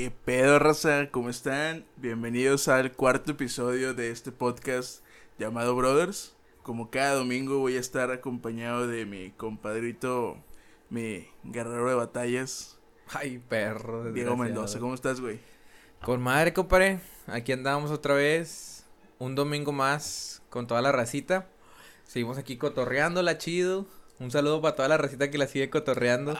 ¿Qué pedo, raza? ¿Cómo están? Bienvenidos al cuarto episodio de este podcast llamado Brothers. Como cada domingo voy a estar acompañado de mi compadrito, mi guerrero de batallas, Ay, perro. Diego. Mendoza. ¿Cómo estás, güey? Con madre, compadre. Aquí andamos otra vez. Un domingo más con toda la racita. Seguimos aquí cotorreándola chido. Un saludo para toda la racita que la sigue cotorreando.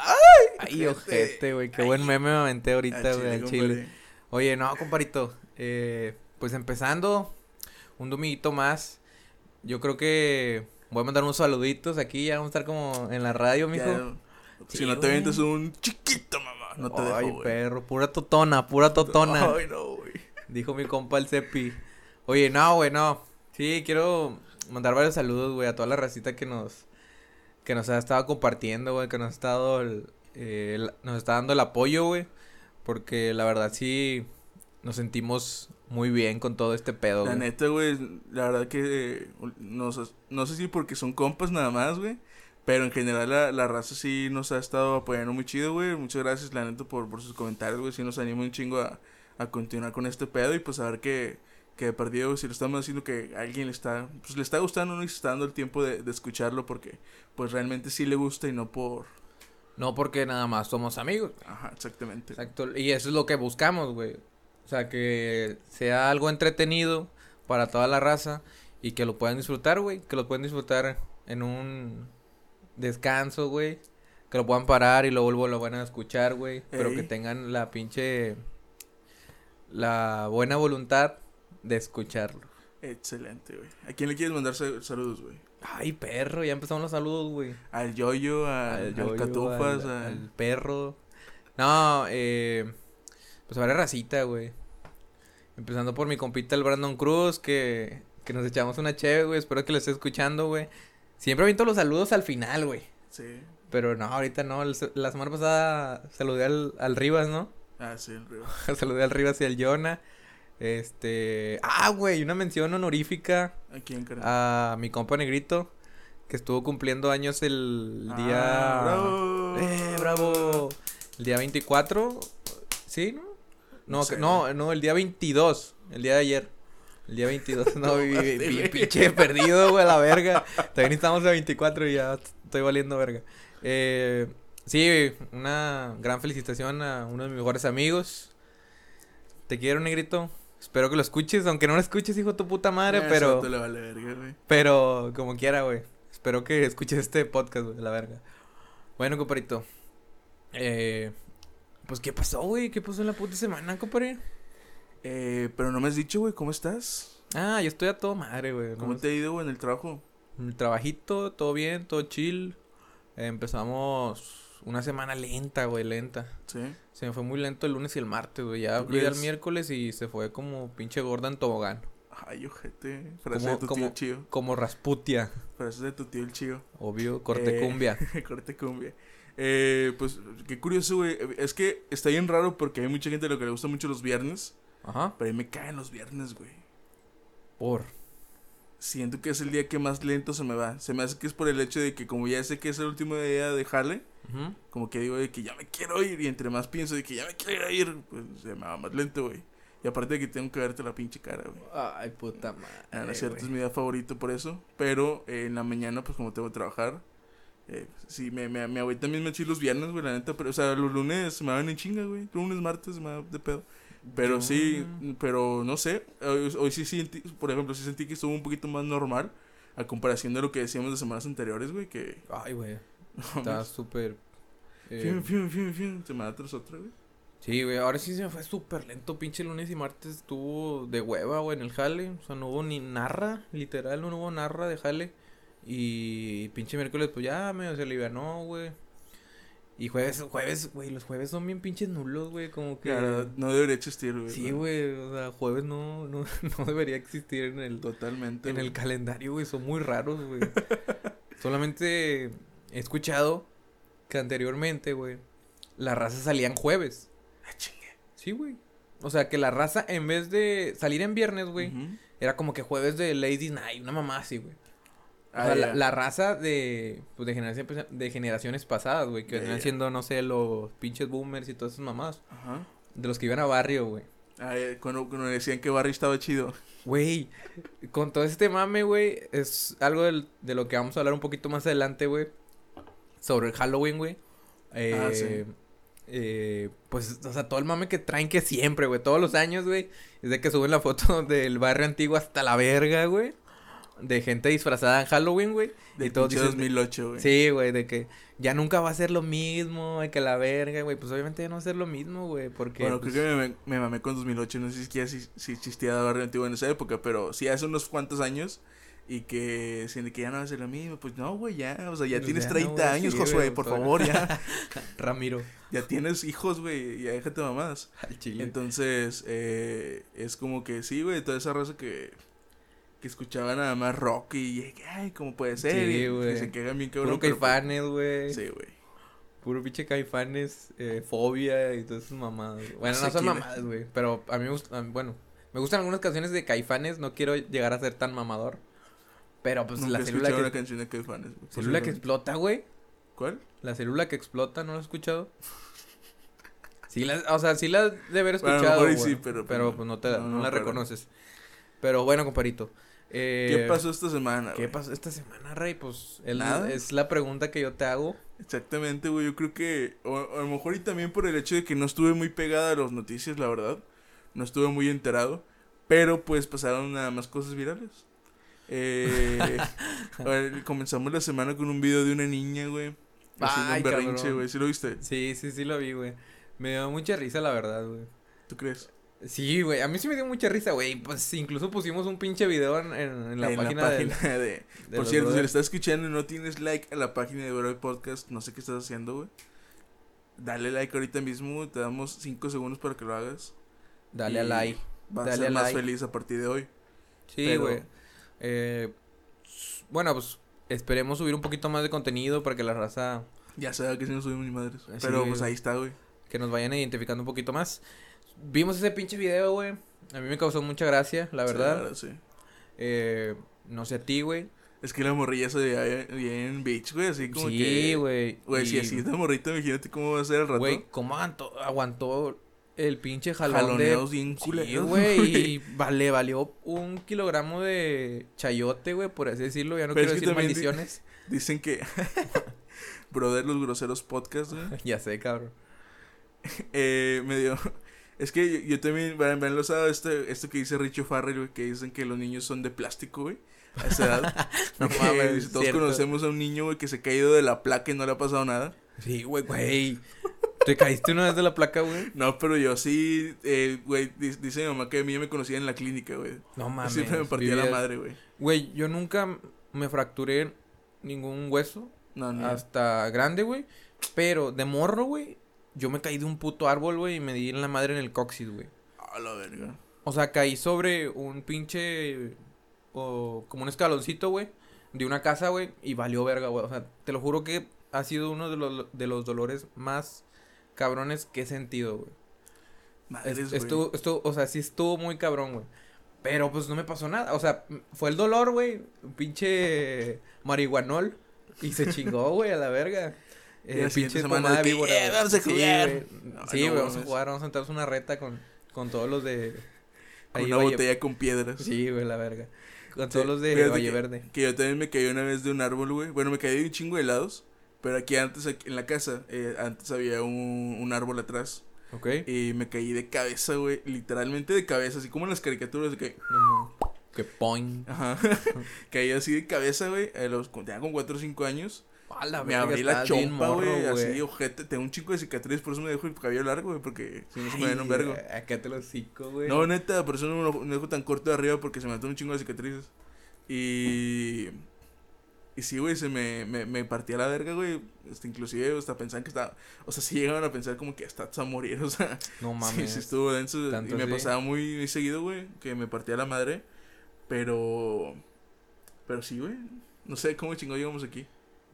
Ay, ojete, güey. Qué buen meme me aventé ahorita, güey, al compadre. chile. Oye, no, comparito. Eh, pues empezando un dominguito más. Yo creo que voy a mandar unos saluditos aquí. Ya vamos a estar como en la radio, mijo. Ya, si Sí, no te güey. avientas un chiquito, mamá. No te Ay, dejo, perro. Pura totona, pura totona. Ay, no, güey. Dijo mi compa el Cepi. Oye, no, güey, no. Sí, quiero mandar varios saludos, güey, a toda la racita que nos que nos ha estado compartiendo, güey, que nos ha estado el- eh, nos está dando el apoyo, güey, porque la verdad sí nos sentimos muy bien con todo este pedo, La güey. neta, güey, la verdad que no, sé- no sé si porque son compas nada más, güey. Pero en general la, la raza sí nos ha estado apoyando muy chido, güey. Muchas gracias, la neta, por, por sus comentarios, güey. Sí nos anima un chingo a, a continuar con este pedo y pues a ver que, que de perdido, si lo estamos haciendo que a alguien le está, pues le está gustando, ¿no? Y se está dando el tiempo de, de escucharlo porque pues realmente sí le gusta y no por... No porque nada más somos amigos. Ajá, exactamente. Exacto, y eso es lo que buscamos, güey. O sea, que sea algo entretenido para toda la raza y que lo puedan disfrutar, güey. Que lo puedan disfrutar en un descanso, güey. Que lo puedan parar y luego lo van a escuchar, güey. Pero que tengan la pinche... La buena voluntad de escucharlo. Excelente, güey. ¿A quién le quieres mandar sal- saludos, güey? Ay, perro, ya empezamos los saludos, güey. Al Yoyo, al, Al al yoyo, Catufas, al, al- al perro. No, eh, pues ahora racita, güey. Empezando por mi compita el Brandon Cruz, que, que nos echamos una cheve, güey. Espero que lo esté escuchando, güey. Siempre aviento los saludos al final, güey. Sí. Pero no, ahorita no. la semana pasada saludé al, al Rivas, ¿no? Ah, sí, el Río. saludé al Rivas y al Jonah. Este. Ah, güey, una mención honorífica ¿A quién, carnal? a mi compa Negrito, que estuvo cumpliendo años el Ah, día. bravo. ¡Eh, bravo! El día 24, ¿sí, no? No, No que- sé, no, güey. no, el día 22, el día de ayer. El día 22, no, pinche perdido, güey, la verga. También estamos a 24 y ya estoy valiendo verga. Eh, sí, una gran felicitación a uno de mis mejores amigos. Te quiero, negrito. Espero que lo escuches, aunque no lo escuches, hijo de tu puta madre, ese pero... vato le vale verga, güey. Pero como quiera, güey. Espero que escuches este podcast, güey, la verga. Bueno, comparito. Eh, pues, ¿qué pasó, güey? ¿Qué pasó en la puta semana, compadre? Eh, pero no me has dicho, güey, ¿cómo estás? Ah, yo estoy a todo madre, güey. ¿Cómo te ha ido, güey, en el trabajo? El trabajito, todo bien, todo chill. Eh, empezamos una semana lenta, güey, lenta. Sí. Se me fue muy lento el lunes y el martes, güey. Ya ¿Tú llegué al miércoles y se fue como pinche gorda en tobogán. Ay, ojete. Frase Como- de tu como- tío chío. Como Rasputia. Frase de tu tío el chío. Obvio, corte Eh, cumbia. Corte cumbia. Eh, pues, qué curioso, güey. Es que está bien raro porque hay mucha gente a lo que le gusta mucho los viernes. Ajá. Pero a mí me caen los viernes, güey. Por. Siento que es el día que más lento se me va. Se me hace que es por el hecho de que como ya sé que es el último día de jale, Ujú. como que digo de que ya me quiero ir y entre más pienso de que ya me quiero ir, pues se me va más lento, güey. Y aparte de que tengo que verte la pinche cara, güey. Ay, puta madre. Ah, no es cierto, es mi día favorito por eso. Pero eh, en la mañana, pues como tengo que trabajar, eh, sí, me, me, me agüita también me eché los viernes, güey, la neta. Pero, o sea, los lunes se me van en chinga, güey. Lunes, martes se me va de pedo. Pero Yo- sí, pero no sé. Hoy, hoy sí sentí, por ejemplo, sí sentí que estuvo un poquito más normal. A comparación de lo que decíamos de semanas anteriores, güey, que... Ay, güey. Está súper. eh, fium, fium, fium, semana tras otra, güey. Sí, güey. Ahora sí se me fue súper lento. Pinche lunes y martes estuvo de hueva, güey, en el jale. O sea, no hubo ni narra. Literal, no hubo narra de jale. Y pinche miércoles, pues ya medio se alivianó, güey. Y jueves, jueves, güey, los jueves son bien pinches nulos, güey. Como que. Claro, no debería existir, güey. Sí, güey. O sea, jueves no, no, no debería existir en el, Totalmente. en el calendario, güey. Son muy raros, güey. Solamente he escuchado que anteriormente, güey, la raza salía en jueves. Ah, chingue. Sí, güey. O sea, que la raza, en vez de salir en viernes, güey, era como que jueves de Ladies Night, una mamá así, güey. O Ah, sea, la, raza de, pues, de, generación, de generaciones pasadas, güey, que venían siendo, no sé, los pinches boomers y todas esas mamás. Ajá. de los que iban a barrio, güey. Ay, cuando, cuando decían que Barry estaba chido. Güey, con todo este mame, güey, es algo del- de lo que vamos a hablar un poquito más adelante, güey. Sobre el Halloween, güey. Eh, Ah, sí. eh, pues, o sea, todo el mame que traen que siempre, güey. Todos los años, güey. Es de que suben la foto del barrio antiguo hasta la verga, güey. De gente disfrazada en Halloween, güey. De y dicen... 2008, güey. Sí, güey, de que ya nunca va a ser lo mismo, de que la verga, güey. Pues obviamente ya no va a ser lo mismo, güey, porque... Bueno, pues, creo que me, me mamé con 2008. No sé si, si, si existía Barrio Antiguo en esa época, pero sí hace unos cuantos años. Y que que ya no va a ser lo mismo. Pues no, güey, ya. O sea, ya Pues tienes ya no, 30 güey, años, sí, Josué, güey, por favor, ya. Ramiro. ya tienes hijos, güey. Ya déjate mamadas. Al chile. Entonces, eh, es como que sí, güey, toda esa raza que, que escuchaba nada más rock y, ay, ¿cómo puede ser? Sí, güey. se quedan bien cabrón. Puro caifanes, güey. Sí, güey. Puro pinche caifanes, eh, fobia y todas esas mamadas. Bueno, no son mamadas, güey. Pero a mí me gusta, a mí- bueno, me gustan algunas canciones de caifanes. No quiero llegar a ser tan mamador. Pero pues Nunca la he célula que, una canción de Caifanes, güey. célula que explota, güey. ¿Cuál? La célula que explota, ¿no lo has escuchado? Sí, la, o sea, sí la de haber Bueno, a lo escuchado, mejor güey. sí, pero, pues, pero pues no te No, no, la reconoces. Pero bueno, comparito. Eh, ¿Qué pasó esta semana, ¿Qué güey? pasó esta semana, Rey? Pues el- Nada. es la pregunta que yo te hago. Exactamente, güey. Yo creo que, o, a lo mejor y también por el hecho de que no estuve muy pegada a las noticias, la verdad. No estuve muy enterado. Pero pues pasaron nada más cosas virales. Eh, a ver, comenzamos la semana con un video de una niña, güey. Haciendo Ay, un berrinche, cabrón. güey. ¿Sí lo viste? Sí, sí, sí lo vi, güey. Me dio mucha risa, la verdad, güey. ¿Tú crees? Sí, güey, a mí sí me dio mucha risa, güey. Pues incluso pusimos un pinche video en, en- en la en página, la del- página de... de Por los cierto, si le brothers. estás escuchando y no tienes like a la página de Brother Podcast, no sé qué estás haciendo, güey. Dale like ahorita mismo, te damos 5 segundos para que lo hagas. Dale y a like. Vas Dale a ser más like. feliz a partir de hoy. Sí, Pero- güey. Eh, bueno, pues esperemos subir un poquito más de contenido para que la raza Ya sabes que si no subimos ni madres. Sí, Pero pues ahí está, güey. que nos vayan identificando un poquito más. Vimos ese pinche video, güey. A mí me causó mucha gracia, la Sí, verdad. sí. Eh, no sé a ti, güey. Es que la morrilla se veía bien- bien bitch, güey. Así como Sí, que. güey. Güey, si así es la morrita, imagínate cómo va a ser el rato. Güey, ¿cómo aguantó, aguantó el pinche jalón de... Jaloneos bien Sí, culeros, güey, y vale, valió un kilogramo de chayote, güey, por así decirlo. Ya no Pero quiero es que decir di- maldiciones. Dicen que. Brother, los groseros podcast, güey. ya sé, cabrón. Eh, me dio. Es que yo, yo también, vean, lo sabe, este, esto que dice Richo Farrell, güey, que dicen que los niños son de plástico, güey. A esa edad. No mames, todos cierto. conocemos a un niño, güey, que se ha caído de la placa y no le ha pasado nada. Sí, güey, güey. ¿Te caíste una vez de la placa, güey? No, pero yo sí, eh, güey, di- dice mi mamá que a mí ya me conocía en la clínica, güey. No mames. Siempre me partía la madre, güey. Güey, yo nunca me fracturé ningún hueso No, no. hasta grande, güey. Pero de morro, güey, yo me caí de un puto árbol, güey, y me di en la madre en el coxis, güey. A la verga. O sea, caí sobre un pinche. O como un escaloncito, güey. De una casa, güey. Y valió verga, güey. O sea, te lo juro que ha sido uno de los, de los dolores más cabrones que he sentido, güey. Madres, Es- güey. Estuvo, estuvo, o sea, sí estuvo muy cabrón, güey. Pero pues no me pasó nada. O sea, fue el dolor, güey. Pinche marihuanol. Y se chingó, güey, a la verga. Eh, pinche semana de que, víbora, "Yeah, güey". vamos a jugar. Sí, güey, vamos a jugar. Vamos a sentarnos una reta con, con todos los de. Con ahí, una Valle- botella con piedras. Sí, güey, la verga. Con Sí, todos los de Valle que- Verde. Que yo también me caí una vez de un árbol, güey. Bueno, me caí de un chingo de helados. Pero aquí antes, aquí en la casa, eh, antes había un, un árbol atrás. ¿Ok? Y me caí de cabeza, güey. Literalmente de cabeza, así como en las caricaturas de que. No, no. Que. Ajá. caí así de cabeza, güey. A los, tenía como 4 o 5 años. A la me abrí la chompa, güey. Así, ojete. Tengo un chico de cicatriz, por eso me dejo el cabello largo, güey. Porque si no se me ven un vergo. Acá te lo cico, güey. No, neta, por eso no me dejo tan corto de arriba porque se me mató un chingo de cicatrices. Y. Y sí, güey, se me, me, me partía la verga, güey. Este, inclusive hasta pensaban que estaba. O sea, sí llegaban a pensar como que hasta a morir, o sea. No Sí, mames. sí estuvo denso. Y ¿Tanto me pasaba muy, muy seguido, güey, que me partía la madre. Pero. Pero sí, güey. No sé cómo chingón llegamos aquí.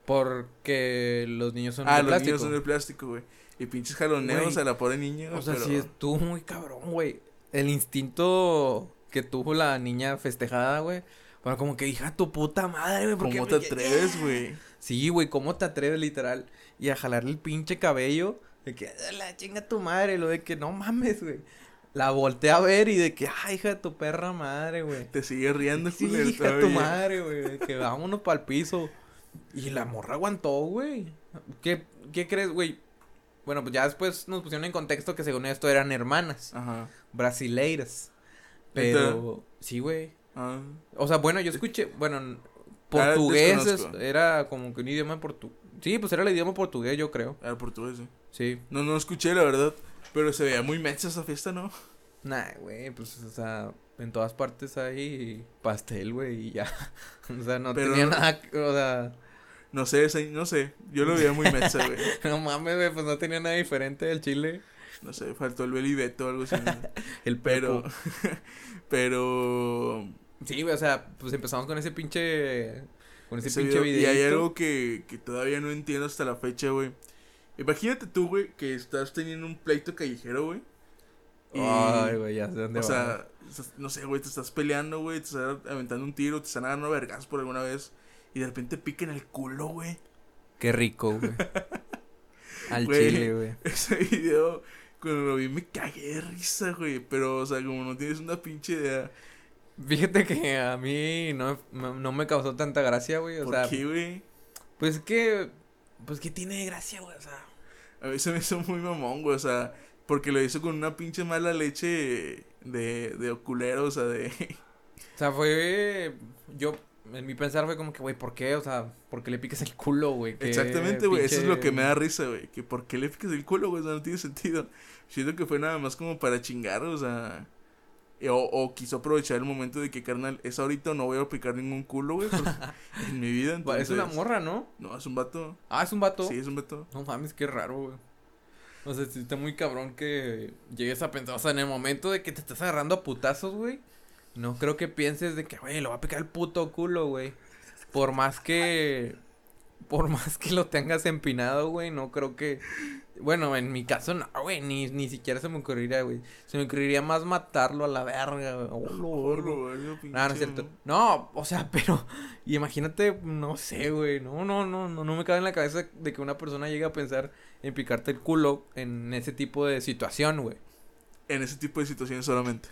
Porque los niños son ah, de los plástico. niños son de plástico, güey. Y pinches jaloneos Güey. a la pobre niña, O sea, pero... sí estuvo muy cabrón, güey. El instinto que tuvo la niña festejada, güey. Bueno, como que hija tu puta madre, güey. ¿por qué ¿Cómo te atreves, güey? Sí, güey, ¿cómo te atreves, literal? Y a jalarle el pinche cabello De que, la chinga tu madre, lo de que no mames, güey. La volteé a ver y de que, ay, hija de tu perra madre, güey. Te sigue riendo, Sí, culero, hija de tu madre, güey. Que vámonos para el piso. Y la morra aguantó, güey. ¿Qué, ¿Qué crees, güey? Bueno, pues ya después nos pusieron en contexto que según esto eran hermanas Ajá. brasileiras. Pero, sí, güey. Ah. O sea, bueno, yo escuché, bueno, portugués era como que un idioma portugués. Sí, pues era el idioma portugués, yo creo. Era portugués, sí. Sí. No, no escuché, la verdad. Pero se veía muy mensa esa fiesta, ¿no? Nah, güey, pues, o sea, en todas partes hay pastel, güey, y ya. o sea, no Pero tenía no- nada, que- o sea, No sé, no sé. Yo lo veía muy mensa, güey. no mames, güey, pues no tenía nada diferente del chile. No sé, faltó el Belibeto o algo así. El Pero. pero. Sí, güey, o sea, pues empezamos con ese pinche, con ese, ese pinche video- y hay algo que, que todavía no entiendo hasta la fecha, güey. Imagínate tú, güey, que estás teniendo un pleito callejero, güey. Y- Ay, güey, ya sé dónde O va. sea, no sé, güey, te estás peleando, güey, te estás aventando un tiro, te están agarrando vergas por alguna vez. Y de repente piquen el culo, güey. Qué rico, güey. Al Güey. chile, güey. Ese video, cuando lo vi, me cagué de risa, güey. Pero, o sea, como no tienes una pinche idea. Fíjate que a mí no, no no me causó tanta gracia, güey. O ¿Por sea, qué, güey? pues que. Pues que tiene gracia, güey. O sea. A mí se me hizo muy mamón, güey. O sea, porque lo hizo con una pinche mala leche de, de oculero, o sea, de. O sea, fue. Yo. En mi pensar fue como que, güey, ¿por qué? O sea, ¿por qué le piques el culo, güey? Exactamente, güey. Eso es lo que me da risa, güey. Que por qué le piques el culo, güey. O sea, no tiene sentido. Siento que fue nada más como para chingar, o sea. O, o quiso aprovechar el momento de que, carnal, es ahorita no voy a picar ningún culo, güey. porque- En mi vida, Pues, entonces. Es una morra, ¿no? No, es un vato. Ah, es un vato. Sí, es un vato. No mames, qué raro, güey. O sea, sí está muy cabrón que llegues a pensar, o sea, en el momento de que te estás agarrando a putazos, güey. No creo que pienses de que, güey, lo va a picar el puto culo, güey. Por más que. Por más que lo tengas empinado, güey, no creo que. Bueno, en mi caso, no, güey, ni, ni siquiera se me ocurriría, güey. Se me ocurriría más matarlo a la verga, güey. Oh, güey, pinche- No, no es cierto. No, o sea, pero y imagínate, no sé, güey. No, no, no, no, no me cabe en la cabeza de que una persona llegue a pensar en picarte el culo en ese tipo de situación, güey. En ese tipo de situaciones solamente.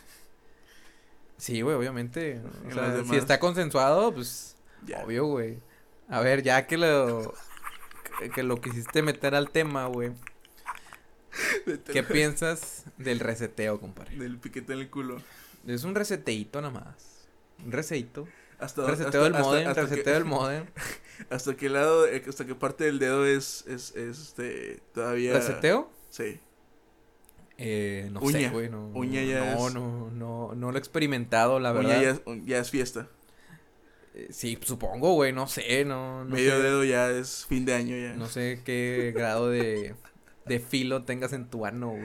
Sí, güey, obviamente. O sea, si está consensuado, pues Ya. obvio, güey. A ver, ya que lo que- lo quisiste meter al tema, güey. ¿Qué piensas del reseteo, compadre? Del piquete en el culo. Es un reseteito nada más. Un reseito. Hasta, Reseteo hasta- del modem, hasta reseteo que- del modem. Hasta qué lado, eh, hasta qué parte del dedo es, es, es este, todavía. ¿Reseteo? Sí. Eh, no Uña. sé, güey, no. Uña ya no, es- no, no, no lo he experimentado, la Uña verdad. ya, es- ya es fiesta. Eh, sí, supongo, güey, no sé, no, no Medio sé, dedo ya es fin de año ya. no sé qué grado de, de filo tengas en tu ano, güey.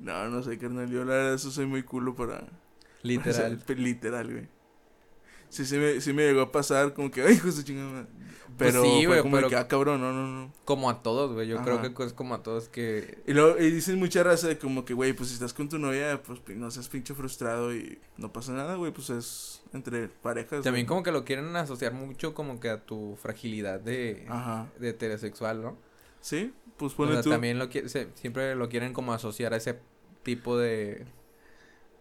No, no sé, carnal. Yo la verdad eso soy muy culo para. Literal. para- literal, güey. Sí, sí me, sí me llegó a pasar como que, ay, hijo de chingada. madre". Pero Pues sí, fue güey, como pero- que, ah, cabrón, no, no, no. Como a todos, güey, yo creo que es como a todos que... Y luego, y dicen mucha raza de como que, güey, pues si estás con tu novia, pues no seas pinche frustrado y no pasa nada, güey, pues es entre parejas. También como que lo quieren asociar mucho como que a tu fragilidad de, Ajá. de heterosexual, ¿no? Sí, pues O ponle sea, tú. también lo qui- se- siempre lo quieren como asociar a ese tipo de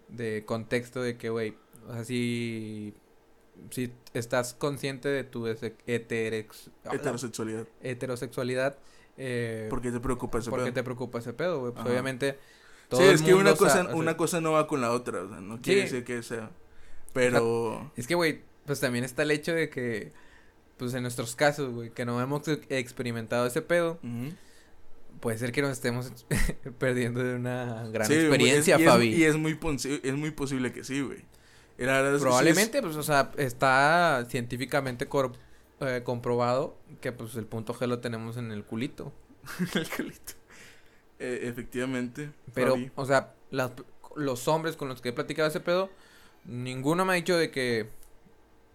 de contexto de que, güey, o sea, si si estás consciente de tu heterex- Heterosexualidad. heterosexualidad, eh, ¿Por qué te preocupa ese ¿por qué pedo? te preocupa ese pedo, güey? Pues Ajá. obviamente todo Sí, el es que una mundo cosa, o sea, una cosa no va con la otra, o sea, no quiere Sí. decir que sea. Pero. Es que, güey, pues también está el hecho de que, pues en nuestros casos, güey, que no hemos ex- experimentado ese pedo, puede ser que nos estemos perdiendo de una gran Sí, experiencia, y es- Fabi. Y es muy, es muy posible que sí, güey. Es Probablemente, pues, o sea, está científicamente eh, comprobado que, pues, el punto G lo tenemos en el culito. es- el culito. Eh, efectivamente. Pero, Fabi. o sea, las- los hombres con los que he platicado ese pedo, ninguno me ha dicho de que,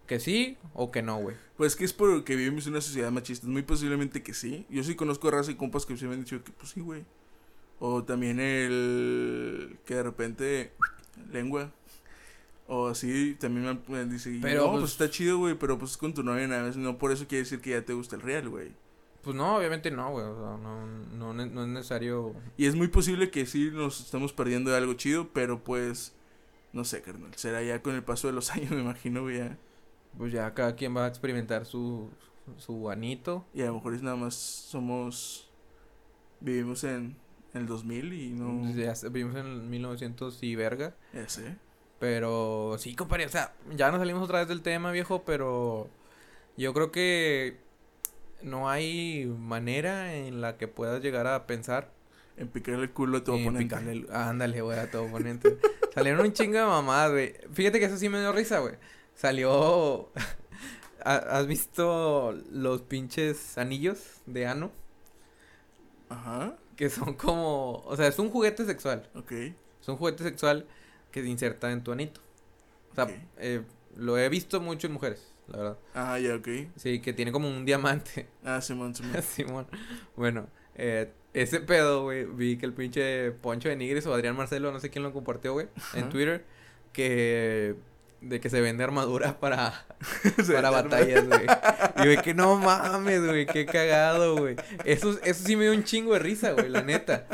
que sí o que no, güey. Pues que es porque vivimos en una sociedad machista. Muy posiblemente que sí. Yo sí conozco raza y compas que sí me han dicho que pues sí, güey. O también el que de repente lengua. O así, también me dicho, Pero, no, pues- pues está chido, güey, pero pues es con tu novia nada más. No por eso quiere decir que ya te gusta el real, güey. Pues no, obviamente no, güey. O sea, no, no, no es necesario. Y es muy posible que sí nos estamos perdiendo de algo chido, pero pues, no sé, carnal. Será ya con el paso de los años, me imagino, güey, ya. Pues ya cada quien va a experimentar su, su anito. Y a lo mejor es nada más somos, vivimos en, en el 2000 y no... Ya vivimos en el 1900 y verga. Ya sé. Pero sí, compadre, o sea, ya nos salimos otra vez del tema, viejo, pero yo creo que no hay manera en la que puedas llegar a pensar En picarle el culo a tu en oponente. picarle el- ándale, güey, a tu oponente. Salieron un chingo de mamadas, güey. Fíjate que eso sí me dio risa, güey. Salió... ¿Ha- ¿Has visto los pinches anillos de ano? Ajá, Que son como... O sea, es un juguete sexual. ok. Es un juguete sexual que se inserta en tu anito. O sea, eh, lo he visto mucho en mujeres, la verdad. Ah, ya, ok. Sí, que tiene como un diamante. Ah, Simón, Simón. Simón. Bueno, eh, ese pedo, güey, vi que el pinche Poncho de Nigris o Adrián Marcelo, no sé quién lo compartió, güey, en. Twitter, que de que se vende armadura para, para batallas, güey. Y güey, que no mames, güey, qué cagado, güey. Eso, eso sí me dio un chingo de risa, güey, la neta.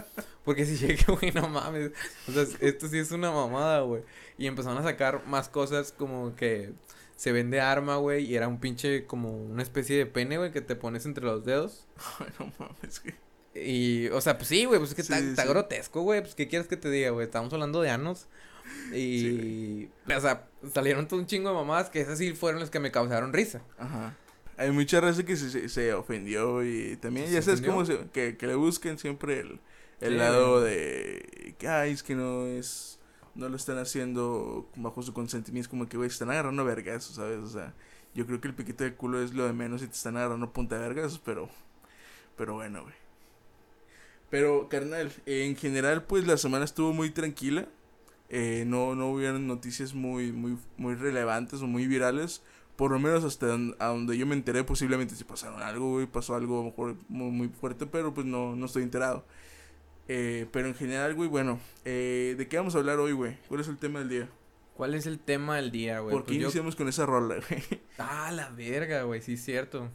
Porque si llegué, güey, no mames. O sea, esto sí es una mamada, güey. Y empezaron a sacar más cosas como que se vende arma, güey, y era un pinche como una especie de pene, güey, que te pones entre los dedos. Ay, no mames, güey. Y, o sea, pues sí, güey, pues es que está, Sí, está sí. grotesco, güey. Pues, ¿qué quieres que te diga, güey? Estamos hablando de anos. Y, o sea, salieron todo un chingo de mamadas que esas sí fueron las que me causaron risa. Ajá. Hay mucha raza que se, se, se ofendió y también, ¿Se ya sabes cómo se, que, que le busquen siempre el, el Sí, lado de que, ay, es que no es, no lo están haciendo bajo su consentimiento, es como que, güey, se están agarrando vergazos, ¿sabes? O sea, yo creo que el piquito de culo es lo de menos y te están agarrando punta de vergazos, pero, pero bueno, güey. Pero, carnal, en general, pues la semana estuvo muy tranquila. Eh, no, no hubieron noticias muy, muy, muy relevantes o muy virales. Por lo menos hasta don- a donde yo me enteré, posiblemente si pasaron algo, güey, pasó algo a lo mejor muy, muy fuerte, pero pues no, no estoy enterado. Eh, pero en general, güey, bueno, eh, ¿de qué vamos a hablar hoy, güey? ¿Cuál es el tema del día? ¿Cuál es el tema del día, güey? ¿Por qué Pues yo- iniciamos con esa rola, güey? Ah, la verga, güey, sí es cierto.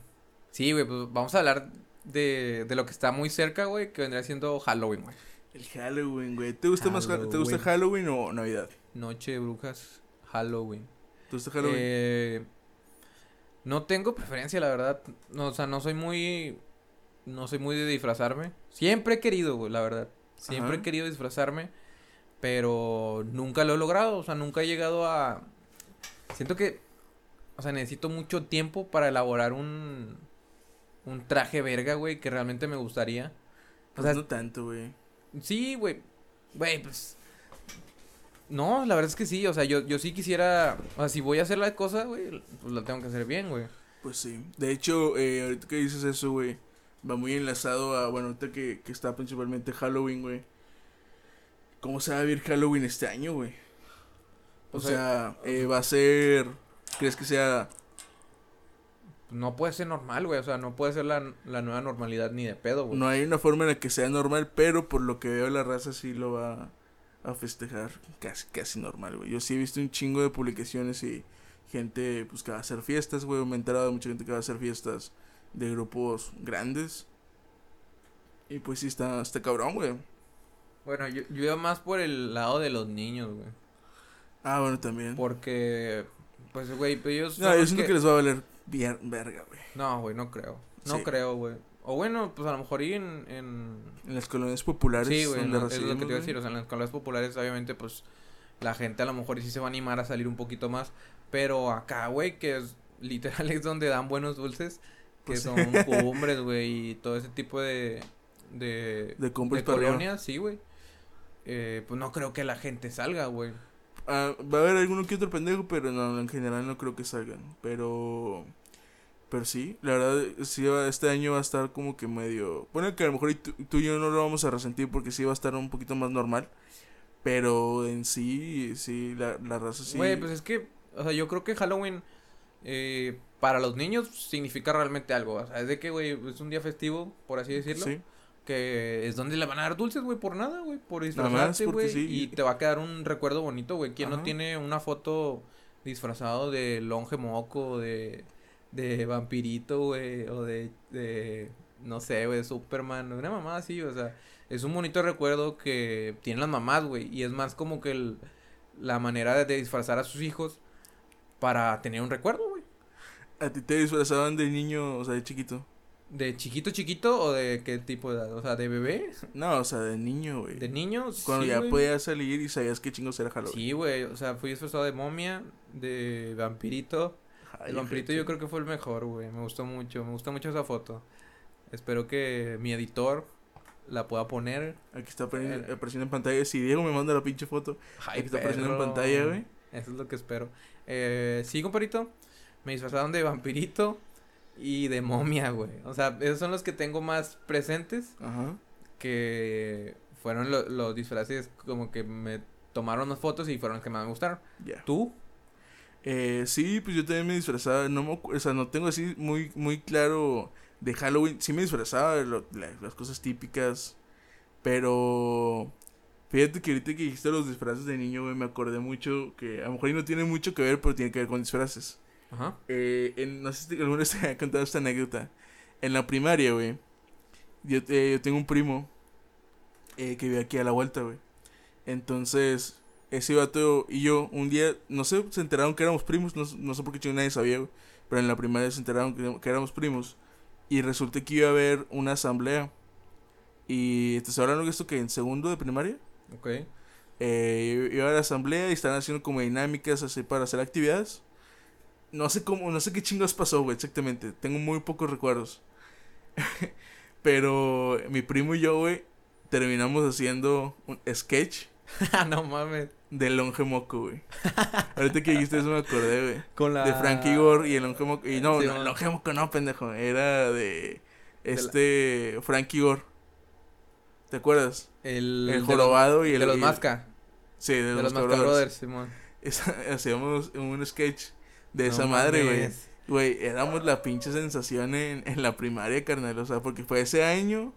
Sí, güey, pues vamos a hablar de, de lo que está muy cerca, güey, que vendría siendo Halloween, güey. El Halloween, güey. ¿Te gusta más Hall- ¿Te gusta Halloween. Halloween o Navidad? Noche de brujas, Halloween. ¿Te gusta Halloween? Eh, no tengo preferencia, la verdad. No, o sea, no soy muy. No soy muy de disfrazarme. Siempre he querido, güey, la verdad. Siempre Ajá. he querido disfrazarme. Pero nunca lo he logrado. O sea, nunca he llegado a. Siento que. O sea, necesito mucho tiempo para elaborar un. Un traje verga, güey, que realmente me gustaría. O Pues sea, no tanto, güey. Sí, güey. Güey, pues. No, la verdad es que sí. O sea, yo, yo sí quisiera. O sea, si voy a hacer la cosa, güey, pues la tengo que hacer bien, güey. Pues sí. De hecho, eh, ahorita que dices eso, güey, va muy enlazado a, bueno, ahorita que, que está principalmente Halloween, güey. ¿Cómo se va a vivir Halloween este año, güey? O, O sea, eh, va a ser, ¿crees que sea? No puede ser normal, güey. O sea, no puede ser la, la nueva normalidad ni de pedo, güey. No hay una forma en la que sea normal, pero por lo que veo la raza sí lo va a festejar casi, casi normal, güey. Yo sí he visto un chingo de publicaciones y gente, pues, que va a hacer fiestas, güey. Me he enterado de mucha gente que va a hacer fiestas de grupos grandes. Y pues sí, está, está cabrón, güey. Bueno, yo, yo iba más por el lado de los niños, güey. Ah, bueno, también. Porque. Pues, güey, pues ellos. No, yo siento que... les va a valer bien verga, güey. No, güey, no creo. No Sí. creo, güey. O bueno, pues a lo mejor y en. en... En las colonias populares Sí, güey, no, es lo que te iba a decir. O sea, en las escuelas populares, obviamente, pues la gente a lo mejor sí se va a animar a salir un poquito más. Pero acá, güey, que es literal es donde dan buenos dulces, que Pues son cumbres, güey, y todo ese tipo de. de. De de colonias, sí, güey. Eh, pues no creo que la gente salga, güey. Ah, va a haber alguno que otro pendejo, pero no, en general no creo que salgan. Pero. Pero sí, la verdad, sí, va- este año va a estar como que medio. Bueno, que a lo mejor tú, tú y yo no lo vamos a resentir porque sí va a estar un poquito más normal. Pero en sí, sí, la, la raza sí. Güey, pues es que, o sea, yo creo que Halloween eh, para los niños significa realmente algo. O sea, es de que, güey, es un día festivo, por así decirlo. Sí, Que es donde le van a dar dulces, güey, por nada, güey, por disfrazarte, porque güey. sí. Y te va a quedar un recuerdo bonito, güey. ¿Quién no tiene una foto disfrazado de longe moco, de, de vampirito, güey, o de, de, no sé, güey, de Superman, una mamá así, o sea, es un bonito recuerdo que tienen las mamás, güey, y es más como que el, la manera de, de disfrazar a sus hijos para tener un recuerdo, güey. ¿A ti te disfrazaban de niño, o sea, de chiquito? ¿De chiquito chiquito o de qué tipo de edad? O sea, ¿de bebé? No, o sea, de niño, güey. ¿De niños? Cuando Sí, ya güey. podías salir y sabías qué chingos era Halloween. Sí, güey, o sea, fui disfrazado de momia, de vampirito. Ay, El vampirito yo creo que fue el mejor, güey. Me gustó mucho, me gusta mucho esa foto. Espero que mi editor la pueda poner. Aquí está Eh. apareciendo en pantalla. Si Diego me manda la pinche foto. Ay, Aquí está apareciendo en pantalla, güey. Eso es lo que espero. Eh, sí, compadrito. Me disfrazaron de vampirito y de momia, güey. O sea, esos son los que tengo más presentes. Ajá. Que fueron lo- los disfraces como que me tomaron las fotos y fueron los que más me gustaron. Ya. ¿Tú? Eh, sí, pues yo también me disfrazaba. No me o sea, no tengo así muy, muy claro de Halloween. Sí me disfrazaba de lo- la- las cosas típicas. Pero. Fíjate que ahorita que dijiste los disfraces de niño, güey, me acordé mucho que a lo mejor no tiene mucho que ver, pero tiene que ver con disfraces. Ajá. Eh, en- no sé si alguna vez te había contado esta anécdota. En la primaria, güey. Yo, eh, yo tengo un primo eh, que vive aquí a la vuelta, güey. Entonces, ese vato y yo, un día, no sé, se enteraron que éramos primos. No, no sé por qué chingo nadie sabía, güey. Pero en la primaria se enteraron que, que éramos primos. Y resulta que iba a haber una asamblea. Y te estoy hablando de esto que en segundo de primaria. Ok. Eh, iba a la asamblea y estaban haciendo como dinámicas así para hacer actividades. No sé cómo, no sé qué chingos pasó, güey, exactamente. Tengo muy pocos recuerdos. Pero mi primo y yo, güey, terminamos haciendo un sketch no mames. del longe moco, güey. Ahorita que dijiste eso me acordé, güey. Con la... De Frankie Gore y el longe moco. Y no, Sí, no, el longe moco no, pendejo. Era de este Frankie Gore. ¿Te acuerdas? El, El de jorobado los, y el... de los y el- Masca. Sí, de, De los Masca Masca Brothers. Brothers, Simón. Hacíamos un sketch de No esa madre, güey. Güey, éramos la pinche sensación en, en la primaria, carnal. O sea, porque fue ese año.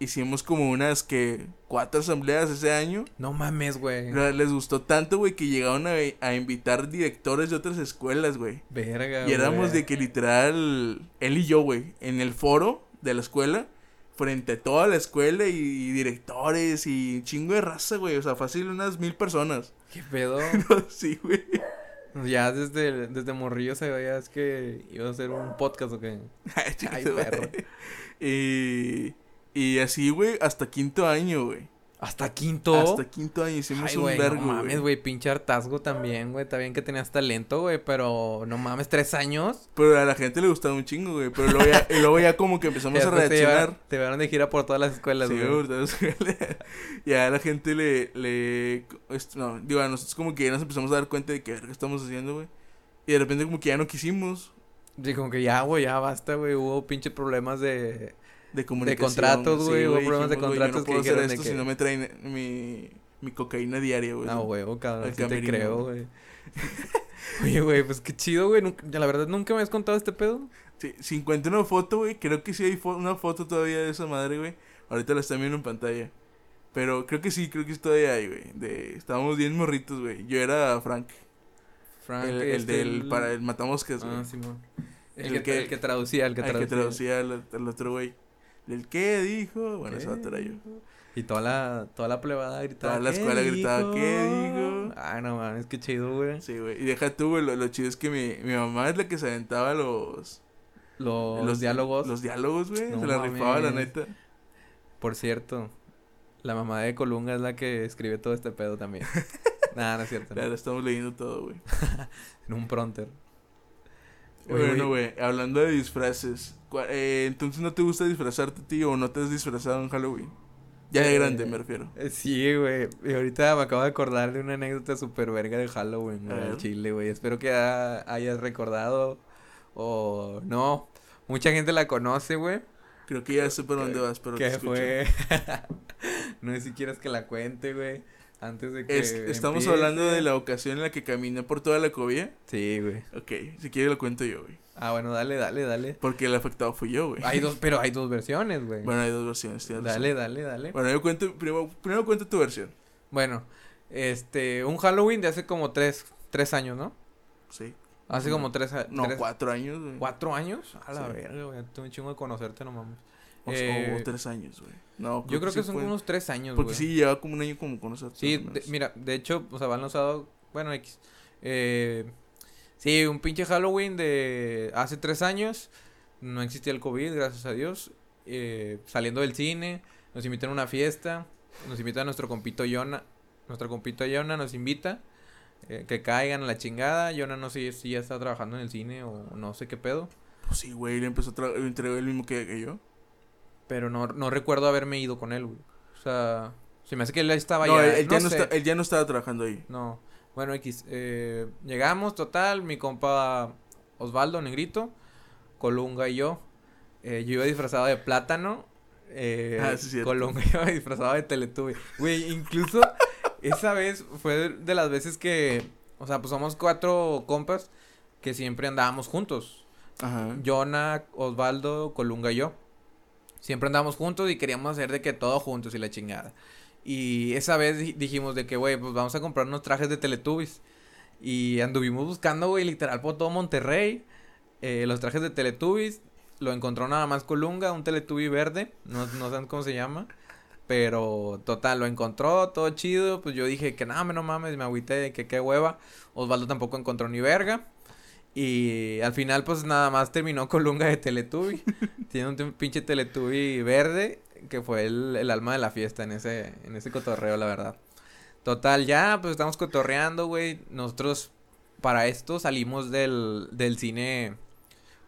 Hicimos como unas que cuatro asambleas ese año. No mames, güey. Les gustó tanto, güey, que llegaron a, a invitar directores de otras escuelas, güey. Verga, Y éramos de que literal, él y yo, güey, en el foro de la escuela, frente a toda la escuela y, y directores y chingo de raza, güey. O sea, fácil unas mil personas. ¿Qué pedo? sí, güey. Ya desde, desde morrillo se veía es que iba a hacer un podcast o qué. Ay, perro. Y, y así, güey, hasta quinto año, güey. ¿Hasta quinto? Hasta quinto año hicimos Ay, un güey, vergo, no mames, güey. pinche hartazgo también, güey. Está bien que tenías talento, güey, pero no mames, tres años. Pero a la gente le gustaba un chingo, güey. Pero luego ya, y luego ya como que empezamos a reaccionar. Te llevaron de gira por todas las escuelas, Sí, güey. entonces, ya a la gente le, le, no, digo, a nosotros como que ya nos empezamos a dar cuenta de que verga estamos haciendo, güey. Y de repente como que ya no quisimos Sí, como que ya, güey, ya basta, güey. Hubo pinche problemas de... de comunicación. contratos, güey, hubo problemas de contratos que dijeron esto que- si no me traen mi, mi cocaína diaria, güey. No, güey, cabrón, sí te creo, güey. Oye, güey, pues qué chido, güey. La verdad, nunca me has contado este pedo. Sí, si encuentro una foto, güey, creo que sí hay fo- una foto todavía de esa madre, güey. Ahorita la están viendo en pantalla. Pero creo que sí, creo que sí todavía hay, güey. De, estábamos bien morritos, güey. Yo era Frank, Frank, el, el este, del, para el matamoscas, güey. Ah, Simón. El, El que, que- el que traducía, el que el que traducía. traducía al, al otro güey. ¿El qué dijo? Bueno, ¿Qué vato era yo. dijo? Y toda la, toda la plebada gritaba. Toda la "¿Qué escuela gritaba, "¿Qué dijo?" Ay, no mames, qué chido, güey. Sí, güey. Y deja tú, güey. Lo, lo chido es que mi, mi mamá es la que se aventaba los. Los, los diálogos. Los diálogos, güey. No se la rifaba, la neta. Por cierto, la mamá de Colunga es la que escribe todo este pedo también. Nada, no es cierto. no. Claro, estamos leyendo todo, güey. En un pronter. Oye, Bueno, güey, hablando de disfraces. Eh, entonces, ¿no te gusta disfrazarte, tío? ¿O no te has disfrazado en Halloween? Ya de Eh, grande, me refiero. Eh, Sí, güey. Y ahorita me acabo de acordar de una anécdota super verga de Halloween, al Chile, güey. Espero que ha- hayas recordado o no. Mucha gente la conoce, güey. Creo que ya sé por dónde vas, pero te Que escucho. fue. no sé si quieres que la cuente, güey. Antes de que. Es- estamos empiece. hablando de la ocasión en la que caminé por toda la cobía. Sí, güey. Ok, si quieres lo cuento yo, güey. Ah, bueno, dale, dale, dale. Porque el afectado fui yo, güey. Hay dos, pero hay dos versiones, güey. Bueno, hay dos versiones, razón. dale, dale, dale. Bueno, yo cuento, primero, primero cuento tu versión. Bueno, este, un Halloween de hace como tres, tres años, ¿no? Sí. Hace No. como tres, a- No, tres- cuatro años, güey. ¿Cuatro años? A la Sí. verga, güey. Tengo un chingo de conocerte, no mames. O, Eh, o tres años, güey. No, Yo creo que son fue- unos tres años, Porque güey. sí, lleva como un año como con nosotros. Sí, de- mira, de hecho, o sea, van lanzado, bueno, X. Eh, sí, un pinche Halloween de hace tres años. No existía el COVID, gracias a Dios. Eh, saliendo del cine, nos invitan a una fiesta. Nos invita nuestro compito Yona. Nuestro compito Yona nos invita. eh, que caigan a la chingada. Yona no sé si ya está trabajando en el cine o no sé qué pedo. Pues sí, güey, él empezó a tra- entregó el mismo que, que yo. Pero no, no recuerdo haberme ido con él, güey. O sea, se me hace que él estaba no, ya. él, él ya no está, él ya no estaba trabajando ahí. No. Bueno, X. eh, llegamos, total. Mi compa Osvaldo, negrito. Colunga y yo. eh, yo iba disfrazado de plátano. Eh, Ah, sí. Colunga iba disfrazado de Teletubby. Güey, incluso esa vez fue de, de las veces que. O sea, pues somos cuatro compas que siempre andábamos juntos. Ajá. Jonah, Osvaldo, Colunga y yo. Siempre andábamos juntos y queríamos hacer de que todo juntos y la chingada. Y esa vez di- dijimos de que, güey, pues vamos a comprar unos trajes de Teletubbies. Y anduvimos buscando, güey, literal por todo Monterrey. eh, los trajes de Teletubbies. Lo encontró nada más Colunga, un Teletubby verde. No, no saben cómo se llama. Pero total, lo encontró, todo chido. Pues yo dije que nada, no mames, me agüité que qué hueva. Osvaldo tampoco encontró ni verga. Y al final, pues nada más terminó Colunga de Teletubby. Tiene un pinche Teletubby verde que fue el, el alma de la fiesta en ese, en ese cotorreo, la verdad. Total, ya, pues estamos cotorreando, güey. Nosotros para esto salimos del, del cine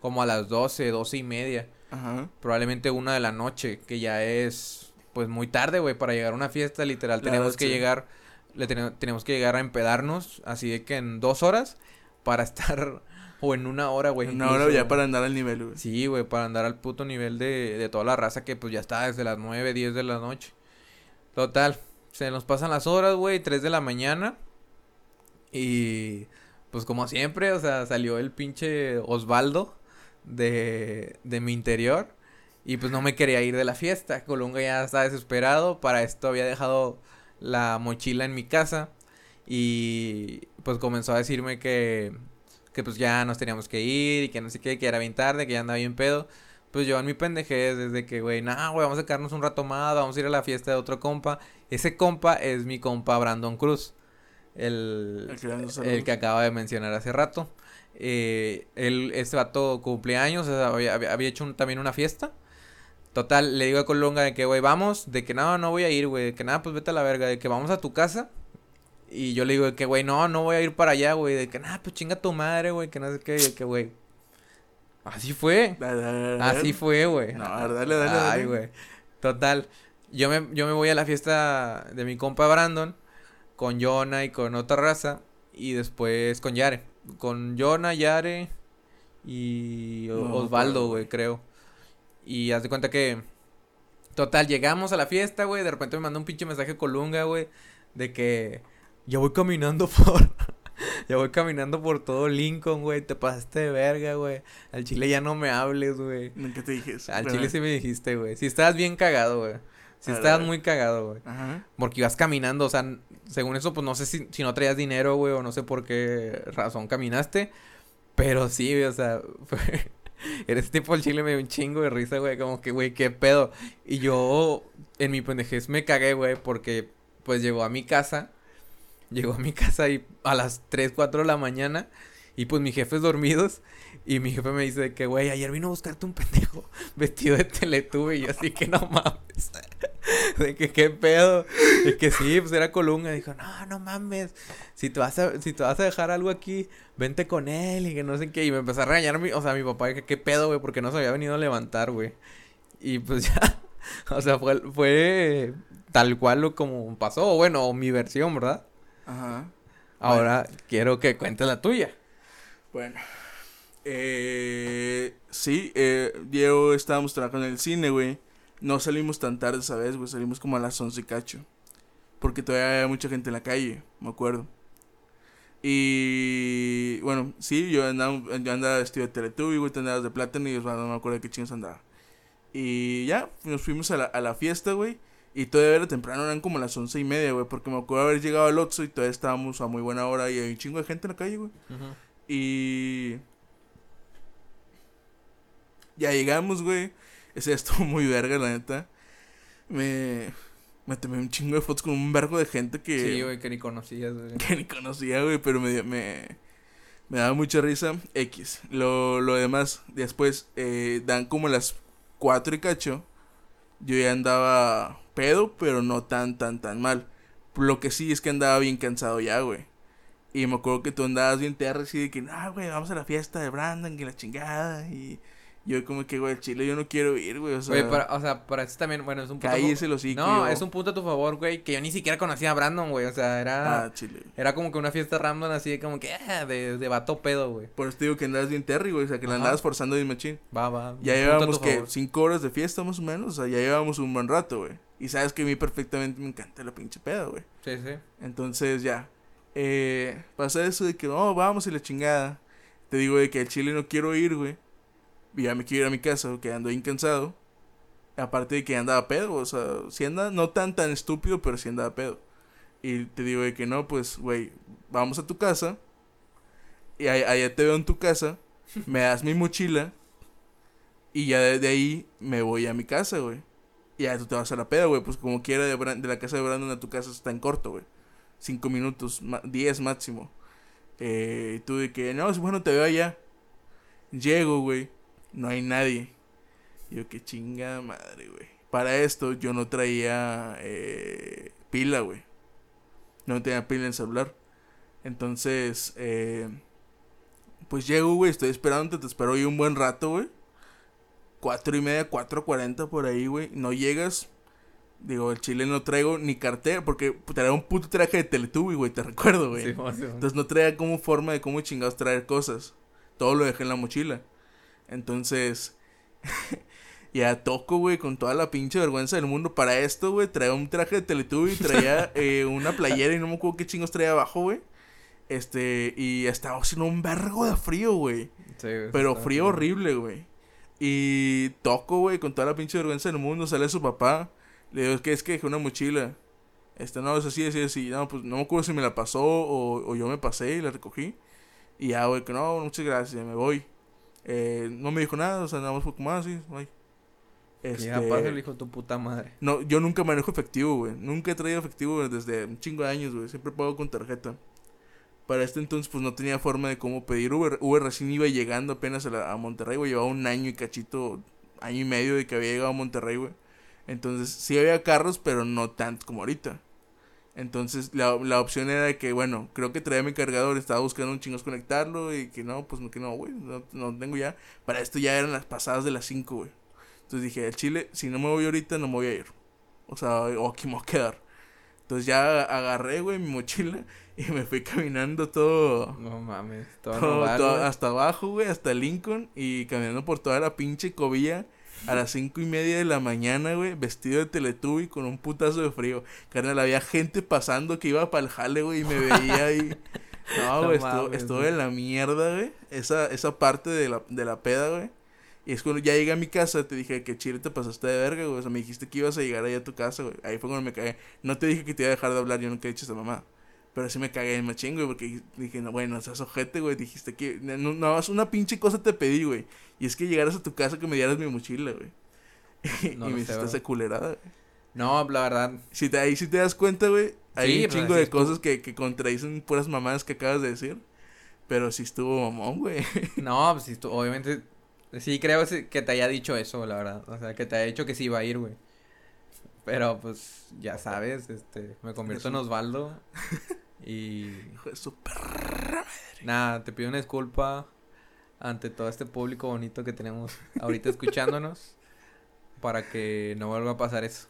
como a las 12, 12 y media. Ajá. Probablemente una de la noche, que ya es pues muy tarde, güey, para llegar a una fiesta, literal. La tenemos que llegar, le tene- tenemos que llegar a empedarnos, así de que en dos horas, para estar, o en una hora, güey. Una hora ya para andar al nivel, güey. Sí, güey, para andar al puto nivel de, de toda la raza que pues ya está desde las 9, 10 de la noche. Total, se nos pasan las horas, güey, 3 de la mañana. Y pues como siempre, o sea, salió el pinche Osvaldo de, de mi interior. Y pues no me quería ir de la fiesta. Colunga ya estaba desesperado. Para esto había dejado la mochila en mi casa. Y pues comenzó a decirme que, que pues ya nos teníamos que ir y que no sé qué, que era bien tarde, que ya andaba bien pedo. Pues yo en mi pendejez desde que, güey, nah, güey, vamos a quedarnos un rato más, vamos a ir a la fiesta de otro compa. Ese compa es mi compa Brandon Cruz. El, El que el acaba de mencionar hace rato. Eh, él, este vato cumpleaños, o sea, había, había- hecho un- también una fiesta. Total, le digo a Colunga de que, güey, vamos, de que no, no voy a ir, güey, de que nada, pues vete a la verga, de que vamos a tu casa. Y yo le digo de que, güey, no, no voy a ir para allá, güey, de que nada, pues chinga tu madre, güey, que no sé qué, y de que, güey. Así fue. Dale, dale, dale, Así fue, güey. No, dale, dale, Ay, güey. Total. Yo me, yo me voy a la fiesta de mi compa Brandon con Jonah y con otra raza. Y después con Yare. Con Jonah, Yare y No Osvaldo, güey, creo. Y haz de cuenta que. Total, llegamos a la fiesta, güey. De repente me mandó un pinche mensaje Colunga, güey. De que. Ya voy caminando por. ya voy caminando por todo Lincoln, güey. Te pasaste de verga, güey. Al chile ya no me hables, güey. ¿Qué te dije? eso? Al chile sí me dijiste, güey. Si estabas bien cagado, güey. Si estabas muy cagado, güey. Ajá. Porque ibas caminando, o sea, según eso, pues no sé si, si no traías dinero, güey, o no sé por qué razón caminaste. Pero sí, güey, o sea, fue... Eres tipo el chile me dio un chingo de risa, güey, como que, güey, qué pedo. Y yo, en mi pendejez, me cagué, güey, porque, pues, llegó a mi casa. Llegó a mi casa y a las 3, 4 de la mañana. Y pues mis jefes dormidos. Y mi jefe me dice que, güey, ayer vino a buscarte un pendejo vestido de teletube. Y yo así que no mames. de que qué pedo. De que sí, pues era Colunga. Dijo, no, no mames. Si te vas a, si te vas a dejar algo aquí, vente con él. Y que no sé qué. Y me empezó a regañar mi, o sea, mi papá, que qué pedo, güey, porque no se había venido a levantar, güey. Y pues ya. O sea, fue, fue tal cual lo como pasó. Bueno, mi versión, ¿verdad? Ajá. Ahora quiero que cuentes la tuya. Bueno. Eh, sí, eh, Diego estábamos trabajando en el cine, güey. No salimos tan tarde esa vez, güey. Salimos como a las 11 y cacho. Porque todavía había mucha gente en la calle, me acuerdo. Y bueno, sí, yo andaba, yo andaba vestido de Teletubby, güey, tú andabas de plátano y no me acuerdo de qué chingos andaba. Y ya, nos fuimos a la, a la fiesta, güey. Y todavía era temprano, eran como las once y media, güey. Porque me acuerdo haber llegado al Otso y todavía estábamos a muy buena hora y hay un chingo de gente en la calle, güey. Y. Ya llegamos, güey. Ese día estuvo muy verga, la neta. Me, me tomé un chingo de fotos con un vergo de gente que... Sí, güey, que ni conocías, güey. Que ni conocía, güey, pero me, me, me daba mucha risa. X. Lo, lo demás, después, eh, dan como las cuatro y cacho. Yo ya andaba pedo, pero no tan, tan, tan mal. Lo que sí es que andaba bien cansado ya, güey. Y me acuerdo que tú andabas bien terra así de que, ah, güey, vamos a la fiesta de Brandon, que la chingada. Y yo como que, güey, el chile yo no quiero ir, güey. O sea, Güey, para, o sea, para eso también, bueno, es un punto. a cállese fa- el hocico. No, es un punto a tu favor, güey, que yo ni siquiera conocía a Brandon, güey. O sea, era. Ah, chile. Era como que una fiesta random así de como que, ah, de, de vato pedo, güey. Por eso te digo que andabas bien terry, güey. O sea, que la andabas forzando bien machín. Va, va. Ya llevábamos que cinco horas de fiesta más o menos, o sea, ya llevábamos un buen rato, güey. Y sabes que a mí perfectamente me encanta la pinche peda, güey. Sí, sí. Entonces ya, eh, pasa eso de que, no, vamos y la chingada. Te digo de que al chile no quiero ir, güey. Y ya me quiero ir a mi casa, que ando bien cansado. Aparte de que andaba pedo, o sea, si anda, no tan tan estúpido, pero si andaba pedo. Y te digo de que no, pues, güey, vamos a tu casa. Y allá te veo en tu casa. Me das mi mochila. Y ya de, de ahí me voy a mi casa, güey. Y ya tú te vas a la peda, güey. Pues como quiera de, de la casa de Brandon a tu casa está en corto, güey. Cinco minutos, ma- diez máximo. Eh, tú de que, no, bueno, te veo allá. Llego, güey. No hay nadie. Yo, qué chingada madre, güey. Para esto yo no traía eh, pila, güey. No tenía pila en el celular. Entonces, eh, pues llego, güey. Estoy esperando, te espero ahí un buen rato, güey. Cuatro y media, cuatro cuarenta por ahí, güey. No llegas. Digo, el chile no traigo ni cartera. Porque traía un puto traje de Teletubby, güey. Te recuerdo, güey. Sí, sí. Entonces no traía como forma de cómo chingados traer cosas. Todo lo dejé en la mochila. Entonces, ya toco, güey, con toda la pinche vergüenza del mundo. Para esto, güey, traía un traje de Teletubby, traía eh, una playera y no me acuerdo qué chingos traía abajo, güey. Este, y estaba haciendo un vergo de frío, güey. Sí, güey, Pero frío horrible, güey. Y toco, güey, con toda la pinche vergüenza del mundo. Sale su papá. Le digo, ¿qué es que dejé una mochila? Este, no, es así, así, así. No, pues no me acuerdo si me la pasó o, o yo me pasé y la recogí. Y ya, güey, que no, muchas gracias, me voy. Eh, no me dijo nada, o sea, nada más fue como así, bye. Que Este, ya pasa hijo tu puta madre. no, yo nunca manejo efectivo, güey. Nunca he traído efectivo güey, desde un chingo de años, güey. Siempre pago con tarjeta. Para este entonces, pues no tenía forma de cómo pedir Uber. Uber recién iba llegando apenas a, la- a Monterrey, güey. Llevaba un año y cachito, año y medio de que había llegado a Monterrey, güey. Entonces, sí había carros, pero no tanto como ahorita. Entonces, la, la opción era que, bueno, creo que traía mi cargador, estaba buscando un chingos conectarlo y que no, pues que no, güey, no, no tengo ya. Para esto ya eran las pasadas de las 5, güey. Entonces dije, el Chile, si no me voy ahorita, no me voy a ir. O sea, o aquí me voy a quedar. Entonces ya agarré, güey, mi mochila y me fui caminando todo, No mames. Todo, todo- normal, todo- hasta abajo, güey, hasta Lincoln y caminando por toda la pinche cobilla a las cinco y media de la mañana, güey, vestido de Teletubby con un putazo de frío. Carnal, había gente pasando que iba para el jale, güey, y me veía ahí. No, No güey, estuvo, mames, estuvo en la mierda, güey. Esa, esa parte de la, de la peda, güey. Y es cuando ya llegué a mi casa, te dije que chile te pasaste de verga, güey. O sea, me dijiste que ibas a llegar allá a tu casa, güey. Ahí fue cuando me cagué. No te dije que te iba a dejar de hablar, yo nunca he dicho esa mamá. Pero sí me cagué en machín, güey, porque dije, no, bueno, seas ojete, güey. Dijiste que, no, no, más una pinche cosa te pedí, güey. Y es que llegaras a tu casa que me dieras mi mochila, güey. No y me hiciste esa culerada, güey. No, la verdad. Si te, ahí sí te das cuenta, güey, hay Sí, un pues, chingo de cosas que, que contradicen puras mamadas que acabas de decir. Pero sí estuvo mamón, güey. No, pues sí, obviamente. Sí, creo que te haya dicho eso, la verdad. O sea, que te haya dicho que sí iba a ir, güey. Pero pues, ya sabes, este, me convierto en Osvaldo. Y Hijo de su perra. nada, te pido una disculpa ante todo este público bonito que tenemos ahorita escuchándonos. Para que no vuelva a pasar eso.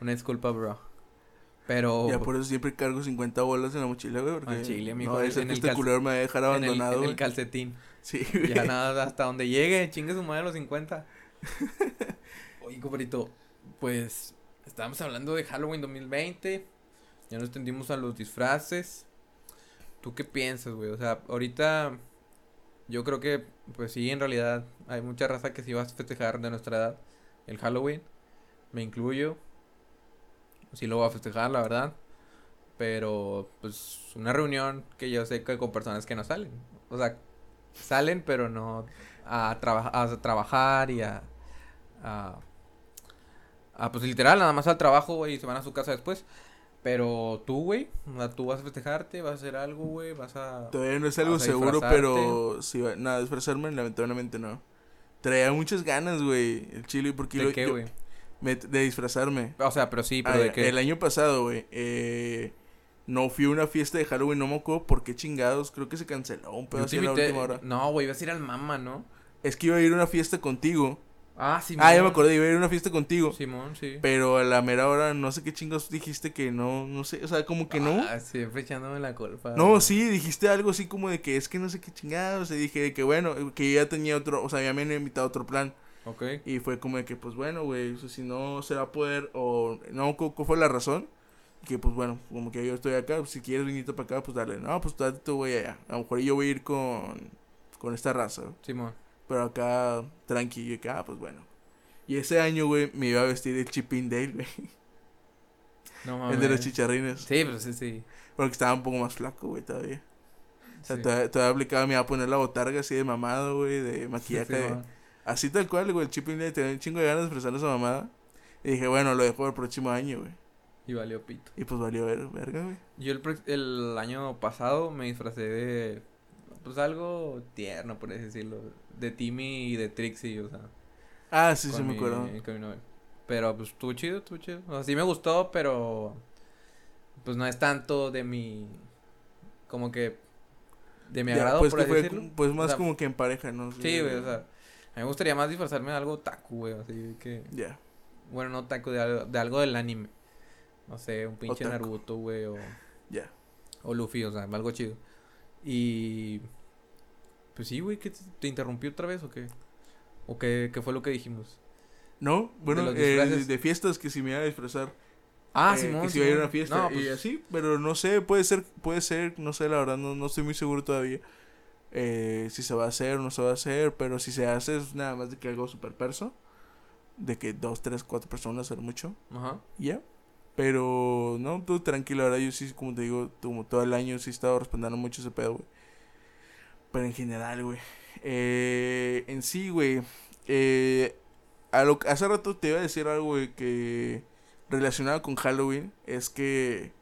Una disculpa, bro. Pero Ya por eso siempre cargo 50 bolas en la mochila, güey. Porque chile, mijo, no, en es el el que este culero me va a dejar en el, abandonado, en el calcetín. Sí, güey. Ya nada, hasta donde llegue, chingue su madre los 50. Oye, compadrito, pues estábamos hablando de Halloween 2020. Ya nos tendimos a los disfraces. ¿Tú qué piensas, güey? O sea, ahorita yo creo que, pues sí, en realidad hay mucha raza que sí va a festejar de nuestra edad el Halloween. Me incluyo. Sí lo voy a festejar, la verdad. Pero, pues, una reunión que yo sé que con personas que no salen. O sea, salen, pero no a, traba- a trabajar y a, a, a, pues literal, nada más al trabajo, güey, y se van a su casa después. Pero tú, güey, tú vas a festejarte, vas a hacer algo, güey, vas a... Todavía no es algo seguro, pero si va, nada, disfrazarme, lamentablemente no. Traía muchas ganas, güey, el chile, porque ¿De lo- qué, güey? de disfrazarme. O sea, pero sí, Ah, pero de qué. El año pasado, güey, eh, no fui a una fiesta de Halloween, no me acuerdo por qué chingados, creo que se canceló un así a la última hora. No, güey, ibas a ir al mama, ¿no? Es que iba a ir a una fiesta contigo. Ah, sí. Ah, ya me acordé, iba a ir a una fiesta contigo. Simón, sí. Pero a la mera hora, no sé qué chingados dijiste que no, no sé, o sea, como que no. Ah, siempre echándome la culpa. No, güey. sí, dijiste algo así como de que es que no sé qué chingados. Y dije que bueno, que ya tenía otro, o sea, ya me han invitado a otro plan. Ok. Y fue como de que, pues bueno, güey, o sea, si no se va a poder, o no, ¿cu- ¿cuál fue la razón? Que, pues bueno, como que yo estoy acá, pues, si quieres venirte para acá, pues dale. No, pues date tú, güey, allá. A lo mejor yo voy a ir con, con esta raza. Simón. Pero acá, tranquilo, y que, ah, pues bueno. Y ese año, güey, me iba a vestir de Chipping Dale, güey. No mames. El de los chicharrines. Sí, pues sí, sí. Porque estaba un poco más flaco, güey, todavía. O sea, Sí. todavía, todavía aplicaba, me iba a poner la botarga así de mamado, güey, de maquillaje. Sí, de- Simón. así tal cual, güey, el Chipping Dale tenía un chingo de ganas de expresar esa mamada. Y dije, bueno, lo dejo para el próximo año, güey. Y valió pito. Y pues valió ver, verga, güey. Yo el, el año pasado me disfracé de. Pues algo tierno, por así decirlo. De Timmy y de Trixie, o sea. Ah, sí, sí, me acuerdo. con mi novia. Pero pues estuvo chido, estuvo chido. O sea, sí me gustó, pero. Pues no es tanto de mi. Como que. De mi Ya, agrado, pues por así fue decirlo. pues más O sea, como que en pareja, ¿no? Sí, güey, o sea. A mí me gustaría más disfrazarme de algo taku, güey. Así que. Ya, Bueno, no taku, de algo, de algo del anime. No sé, un pinche Otaku. Naruto, güey, o, ya. o Luffy, o sea, algo chido. Y. Pues sí, güey, ¿qué te, te interrumpí otra vez o qué? ¿O qué, qué fue lo que dijimos? No, bueno, eh, de, fiestas que si me iba a disfrazar. Ah, eh, Simón. Que si iba a ir a una fiesta No, y pues, así, pero no sé, puede ser, puede ser, no sé, la verdad, no, no estoy muy seguro todavía. Eh, si se va a hacer o no se va a hacer, pero si se hace es nada más de que algo super perso. De que dos, tres, cuatro personas ser mucho. Ajá. y Ya. Pero no, tú tranquilo, verdad, yo sí, como te digo, como todo el año sí he estado respetando mucho ese pedo, güey. Pero en general, güey. Eh, en sí, güey. Eh, a lo, hace rato te iba a decir algo, güey, que relacionado con Halloween. Es que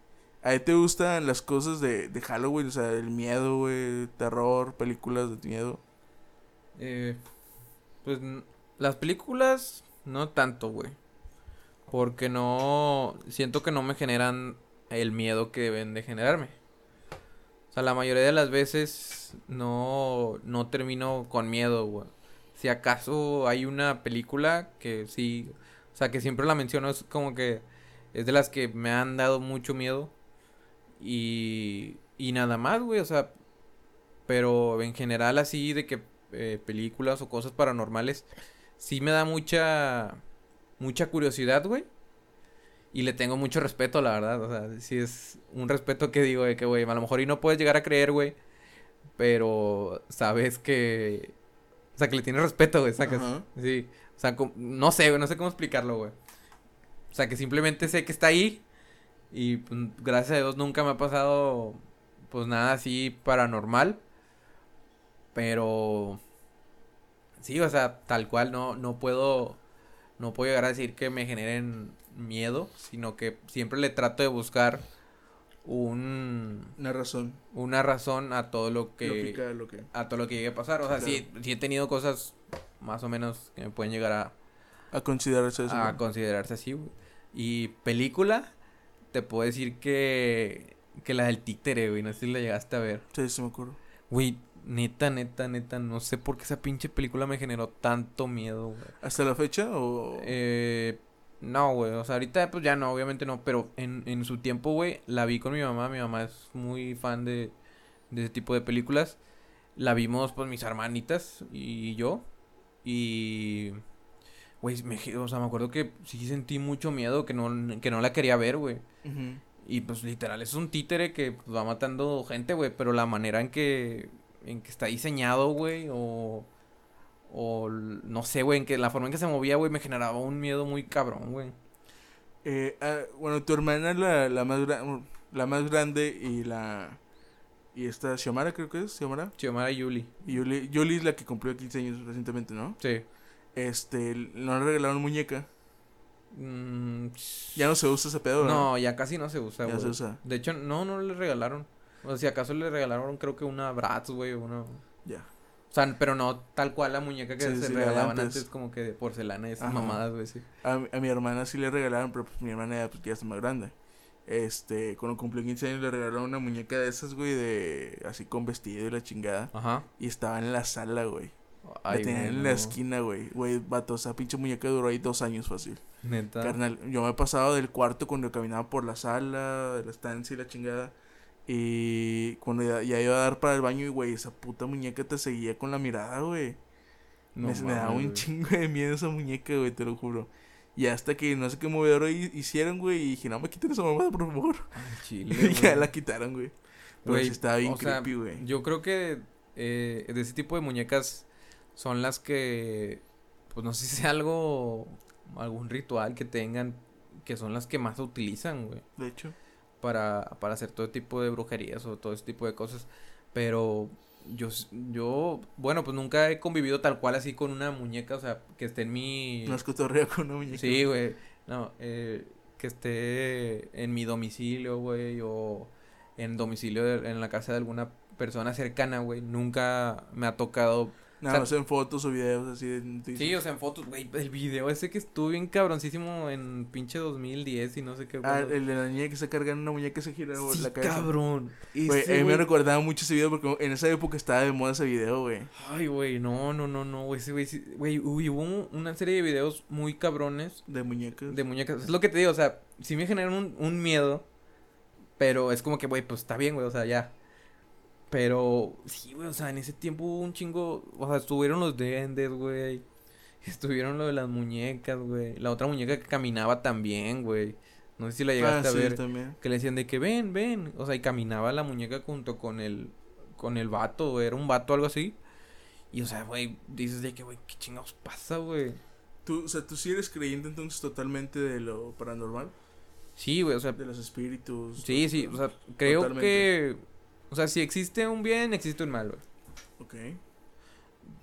a ti te gustan las cosas de, de Halloween, o sea, el miedo, güey, terror, películas de miedo. Eh, pues las películas no tanto, güey. Porque no siento que no me generan el miedo que deben de generarme. O sea, la mayoría de las veces no no termino con miedo, güey. Si acaso hay una película que sí, o sea, que siempre la menciono es como que es de las que me han dado mucho miedo y y nada más, güey, o sea, pero en general así de que eh, películas o cosas paranormales, sí me da mucha, mucha curiosidad, güey. Y le tengo mucho respeto, la verdad. O sea, sí es un respeto que digo de que, güey, a lo mejor y no puedes llegar a creer, güey. Pero sabes que... O sea, que le tienes respeto, güey, sacas. Ajá. Sí. O sea, no sé, güey, no sé cómo explicarlo, güey. O sea, que simplemente sé que está ahí. Y pues, gracias a Dios nunca me ha pasado, pues nada así paranormal. Pero sí, o sea, tal cual no, no puedo, no puedo llegar a decir que me generen miedo, sino que siempre le trato de buscar un, Una razón. una razón a todo lo que, Lógica de lo que. a todo lo que llegue a pasar. O sea, sí, sí he tenido cosas más o menos que me pueden llegar a, A considerarse eso. a considerarse así, güey. Y película, te puedo decir que, que la del títere, güey, no sé si la llegaste a ver. Sí, sí me acuerdo. Güey, neta, neta, neta, no sé por qué esa pinche película me generó tanto miedo, güey. ¿Hasta la fecha o...? Eh, no, güey, o sea, ahorita pues ya no, obviamente no, pero en, en su tiempo, güey, la vi con mi mamá, mi mamá es muy fan de, de ese tipo de películas. La vimos pues mis hermanitas y yo. Y... Güey, me, o sea, me acuerdo que sí sentí mucho miedo, que no, que no la quería ver, güey. Y pues literal, es un títere que pues, va matando gente, güey. Pero la manera en que, en que está diseñado, güey, o... O no sé, güey, en que la forma en que se movía, güey, me generaba un miedo muy cabrón, güey. Eh, ah, bueno, tu hermana la, la más la más grande y la y esta Xiomara creo que es Xiomara Xiomara y Yuli. y Yuli, Yuli es la que cumplió 15 años recientemente, ¿no? Sí. este, no le regalaron muñeca. Mm, Ya no se usa ese pedo, ¿verdad? no, ya casi no se usa, Ya se usa. De hecho, no, no le regalaron. O sea, si acaso le regalaron, creo que una Bratz, güey, una... Ya. O sea, pero no tal cual la muñeca que Sí, se sí, regalaban antes. antes. como que de porcelana y esas Ajá. mamadas, güey, sí. A, mi- a mi hermana sí le regalaron, pero pues mi hermana ya, pues, ya está más grande. Este, cuando cumplió 15 años le regalaron una muñeca de esas, güey, de así con vestido y la chingada. Ajá. Y estaba en la sala, güey. Ay, la tenían en la esquina, güey. Güey, vato, esa pinche muñeca duró ahí dos años fácil. Neta. Carnal, yo me he pasado del cuarto cuando caminaba por la sala, de la estancia y la chingada. Y cuando ya, ya iba a dar para el baño, y güey, esa puta muñeca te seguía con la mirada, güey. No me, me daba un güey. chingo de miedo esa muñeca, güey, te lo juro. Y hasta que no sé qué movedor hi- hicieron, güey, y dije, no me quiten esa mamada, por favor. Ay, chile, Y ya la quitaron, güey. Pero Güey, sí estaba bien sea, creepy, güey. Yo creo que eh, de ese tipo de muñecas son las que, pues no sé si sea algo, algún ritual que tengan, que son las que más utilizan, güey, De hecho, para, para hacer todo tipo de brujerías o todo ese tipo de cosas. Pero yo, yo, bueno, pues nunca he convivido tal cual así con una muñeca, o sea, que esté en mi... no es cotorreo con una muñeca. Sí, güey. No, eh, que esté en mi domicilio, güey, o en domicilio de- en la casa de alguna persona cercana, güey. Nunca me ha tocado. Nada o más en fotos o videos así de. Sí, o sea, en fotos, güey, el video ese que estuvo bien cabroncísimo en pinche 2010 y no sé qué. Ah, el de la niña que se carga en una muñeca y se gira Sí, la cabeza. cabrón. Güey, a mí me recordaba mucho ese video porque en esa época estaba de moda ese video, güey. Ay, güey, no, no, no, no, güey, ese güey, sí- güey, uy, hubo un- una serie de videos muy cabrones De muñecas. de muñecas. Es lo que te digo, o sea, sí me generan un, un miedo, pero es como que, güey, pues está bien, güey, o sea, ya. Pero sí, güey, o sea, en ese tiempo hubo un chingo, o sea, estuvieron los duendes, güey. Estuvieron lo de las muñecas, güey. La otra muñeca que caminaba también, güey. No sé si la llegaste ah, a sí, ver. también. Que le decían de que ven, ven. O sea, y caminaba la muñeca junto con el, con el vato, güey. Era un vato o algo así. Y, o sea, güey, dices de que, güey, ¿qué chingados pasa, güey? Tú, o sea, tú sí eres creyente entonces totalmente de lo paranormal, Sí, güey, o sea, de los espíritus. Sí, sí, o sea, creo Totalmente. que... O sea, si existe un bien, existe un mal, güey. Ok.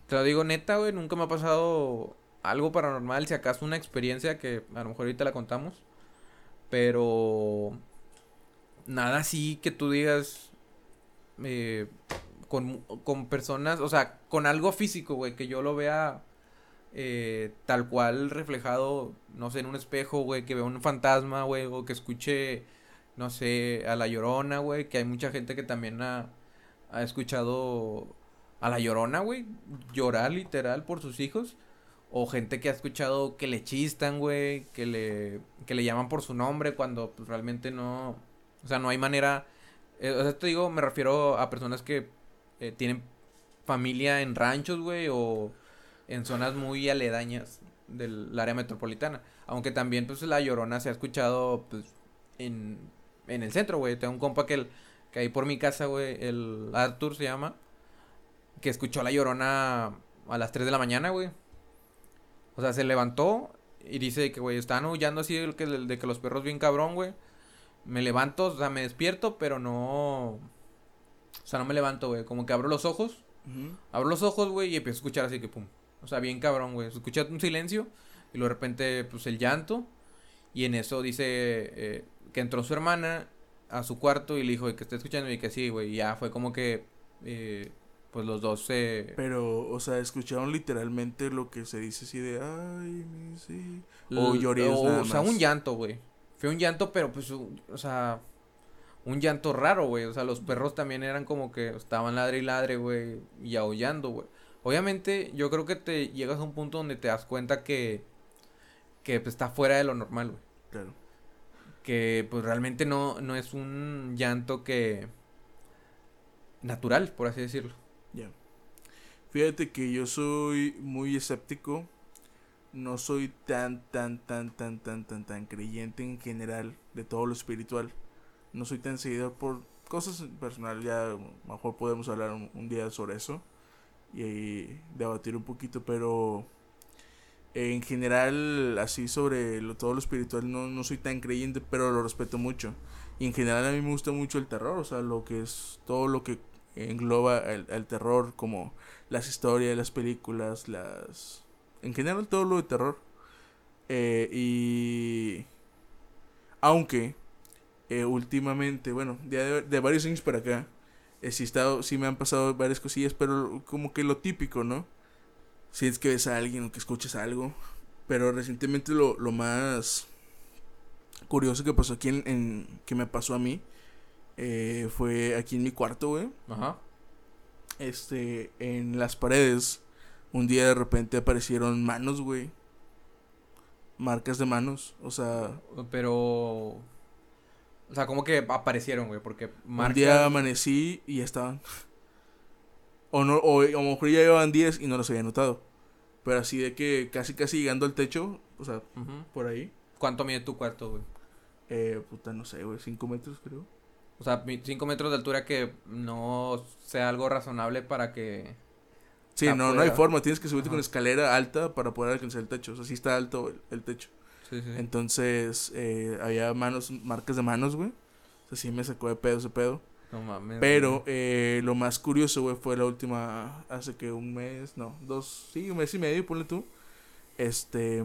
Te lo digo neta, güey, nunca me ha pasado algo paranormal, si acaso una experiencia que a lo mejor ahorita la contamos. Pero... Nada así que tú digas... eh, con, con personas, o sea, con algo físico, güey, que yo lo vea eh, tal cual reflejado, no sé, en un espejo, güey, que vea un fantasma, güey, o que escuche, no sé, a la llorona, güey, que hay mucha gente que también ha, ha escuchado a la llorona, güey, llorar literal por sus hijos. O gente que ha escuchado que le chistan, güey, que le, que le llaman por su nombre cuando pues, realmente no, o sea, no hay manera, eh, o sea, te digo, me refiero a personas que eh, tienen familia en ranchos, güey, o en zonas muy aledañas del área metropolitana. Aunque también, pues, la llorona se ha escuchado, pues, en, en el centro, güey. Tengo un compa que, el, que ahí por mi casa, güey, el Arthur se llama, que escuchó la llorona a las 3 de la mañana, güey. O sea, se levantó y dice que, güey, estaban aullando así de que, de que los perros bien cabrón, güey. Me levanto, o sea, me despierto, pero no... O sea, no me levanto, güey. Como que abro los ojos. Abro los ojos, güey, y empiezo a escuchar así que pum. O sea, bien cabrón, güey. Se escucha un silencio y luego de repente, pues el llanto. Y en eso dice eh, que entró su hermana a su cuarto y le dijo que está escuchando y que sí, güey. Y ya fue como que, eh, pues los dos se. Pero, o sea, escucharon literalmente lo que se dice así de, ay, sí. O L- lloridos o, nada o sea, más. un llanto, güey. Fue un llanto, pero pues, o sea, un llanto raro, güey. O sea, los perros también eran como que estaban ladre y ladre, güey, y aullando, güey. Obviamente, yo creo que te llegas a un punto donde te das cuenta que, que pues, está fuera de lo normal, güey. Claro. Que pues realmente no, no es un llanto que... natural, por así decirlo. Ya. Fíjate que yo soy muy escéptico. No soy tan, tan, tan, tan, tan, tan, tan creyente en general de todo lo espiritual. No soy tan seguidor por cosas personales. Ya mejor podemos hablar un, un día sobre eso y debatir un poquito, pero en general, así sobre lo, todo lo espiritual, no, no soy tan creyente, pero lo respeto mucho. Y en general a mí me gusta mucho el terror, o sea, lo que es todo lo que engloba el, el terror, como las historias, las películas, las En general todo lo de terror. Eh, y... Aunque eh, últimamente, bueno, de, de varios años para acá, eh, sí, estado, sí me han pasado varias cosillas, pero como que lo típico, ¿no? Si es que ves a alguien o que escuchas algo. Pero recientemente lo, lo más curioso que pasó aquí en, en- que me pasó a mí eh, fue aquí en mi cuarto, güey. Ajá. Este, en las paredes, un día de repente aparecieron manos, güey. Marcas de manos, o sea, Pero. O sea, como que aparecieron, güey, porque un día amanecí y ya estaban. O no, o, a lo mejor ya llevaban 10 y no los había notado. Pero así de que casi casi llegando al techo, o sea, Ujú. por ahí. ¿Cuánto mide tu cuarto, güey? Eh, puta, no sé, güey, 5 metros creo. O sea, 5 metros de altura que no sea algo razonable para que... Sí, no, no hay forma, tienes que subirte Ajá. con escalera alta para poder alcanzar el techo. O sea, sí está alto el, el techo. Sí, sí. Entonces, eh, había manos, marcas de manos, güey. O sea, sí me sacó de pedo ese pedo. No mames. Pero eh, lo más curioso, güey, fue la última, hace que un mes, no, dos, sí, un mes y medio, ponle tú. Este,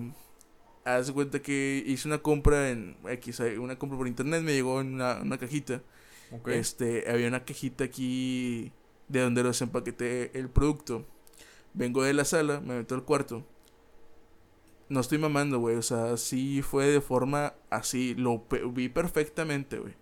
haz de cuenta que hice una compra en X, eh, una compra por internet, me llegó en una, una cajita. Ok. Este, había una cajita aquí de donde los empaqueté el producto. Vengo de la sala, me meto al cuarto. No estoy mamando, güey. O sea, sí fue de forma así. Lo pe- vi perfectamente, güey.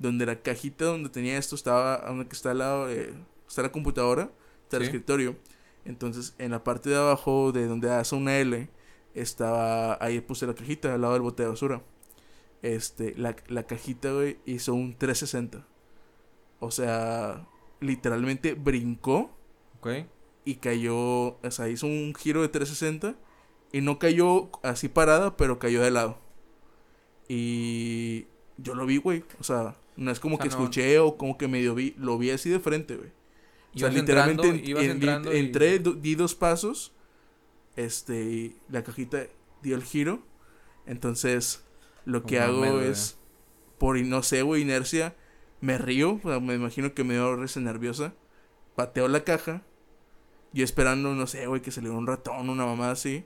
Donde la cajita donde tenía esto estaba, donde que está al lado, de- está la computadora, está el Sí. escritorio. Entonces, en la parte de abajo, de donde hace una L, estaba, ahí puse la cajita al lado del bote de basura. Este, la, la cajita, güey, hizo un 360. O sea, literalmente brincó Ok. y cayó, o sea, hizo un giro de 360 y no cayó así parada, pero cayó de lado. Y yo lo vi, güey. O sea, no es como O sea, que no- escuché o como que medio vi, lo vi así de frente, güey. O sea, literalmente entrando, en- y- entré, di dos pasos, este, y la cajita dio el giro. Entonces, lo que hago es, por, no sé, güey, inercia, me río, o sea, me imagino que me dio risa nerviosa, pateo la caja, yo esperando, no sé, güey, que saliera un ratón, una mamá así,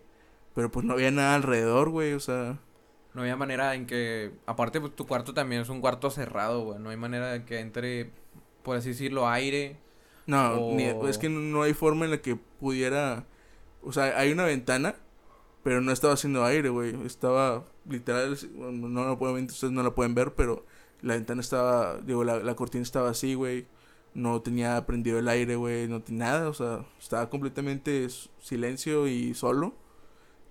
pero pues no había nada alrededor, güey, o sea, No había manera en que... Aparte, pues tu cuarto también es un cuarto cerrado, güey. No hay manera de que entre, por así decirlo, aire. no, ni- es que no hay forma en la que pudiera, o sea, hay una ventana, pero no estaba haciendo aire, güey, estaba literal, no lo pueden, ustedes no la pueden ver, pero la ventana estaba, digo, la, la cortina estaba así, güey, no tenía prendido el aire, güey, no tenía nada, o sea, estaba completamente silencio y solo.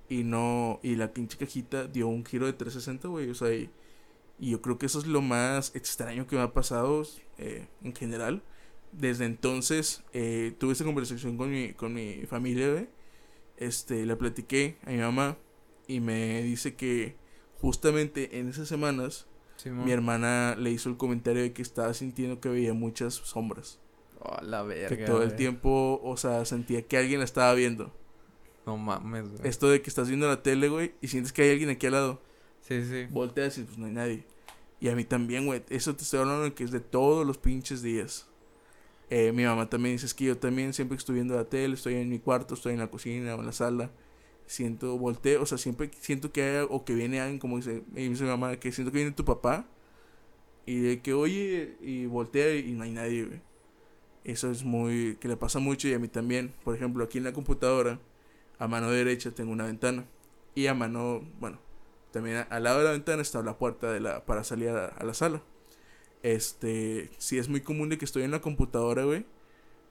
Y no, y la pinche cajita dio un giro de 360, güey, o sea, y, y yo creo que eso es lo más extraño que me ha pasado eh, en general. Desde entonces eh, tuve esta conversación con mi, con mi familia, güey. Este, le platiqué a mi mamá y me dice que justamente en esas semanas mi hermana le hizo el comentario de que estaba sintiendo que veía muchas sombras. Oh, la verga, que todo el tiempo, o sea, sentía que alguien la estaba viendo. No mames, güey. Esto de que estás viendo la tele, güey, y sientes que hay alguien aquí al lado. Sí, sí. Volteas y pues no hay nadie. Y a mí también, güey. Eso te estoy hablando de que es de todos los pinches días. Eh, mi mamá también dice es que yo también siempre que estoy viendo la tele, estoy en mi cuarto, estoy en la cocina o en la sala. Siento, volteo, o sea, siempre siento que hay, o que viene alguien, como dice, me dice mi mamá, que siento que viene tu papá. Y de que oye, y voltea y no hay nadie, güey. Eso es muy, que le pasa mucho y a mí también. Por ejemplo, aquí en la computadora, a mano derecha tengo una ventana. Y a mano, bueno, también a- al lado de la ventana está la puerta de la, para salir a, a la sala. Este, sí es muy común de que estoy en la computadora, güey.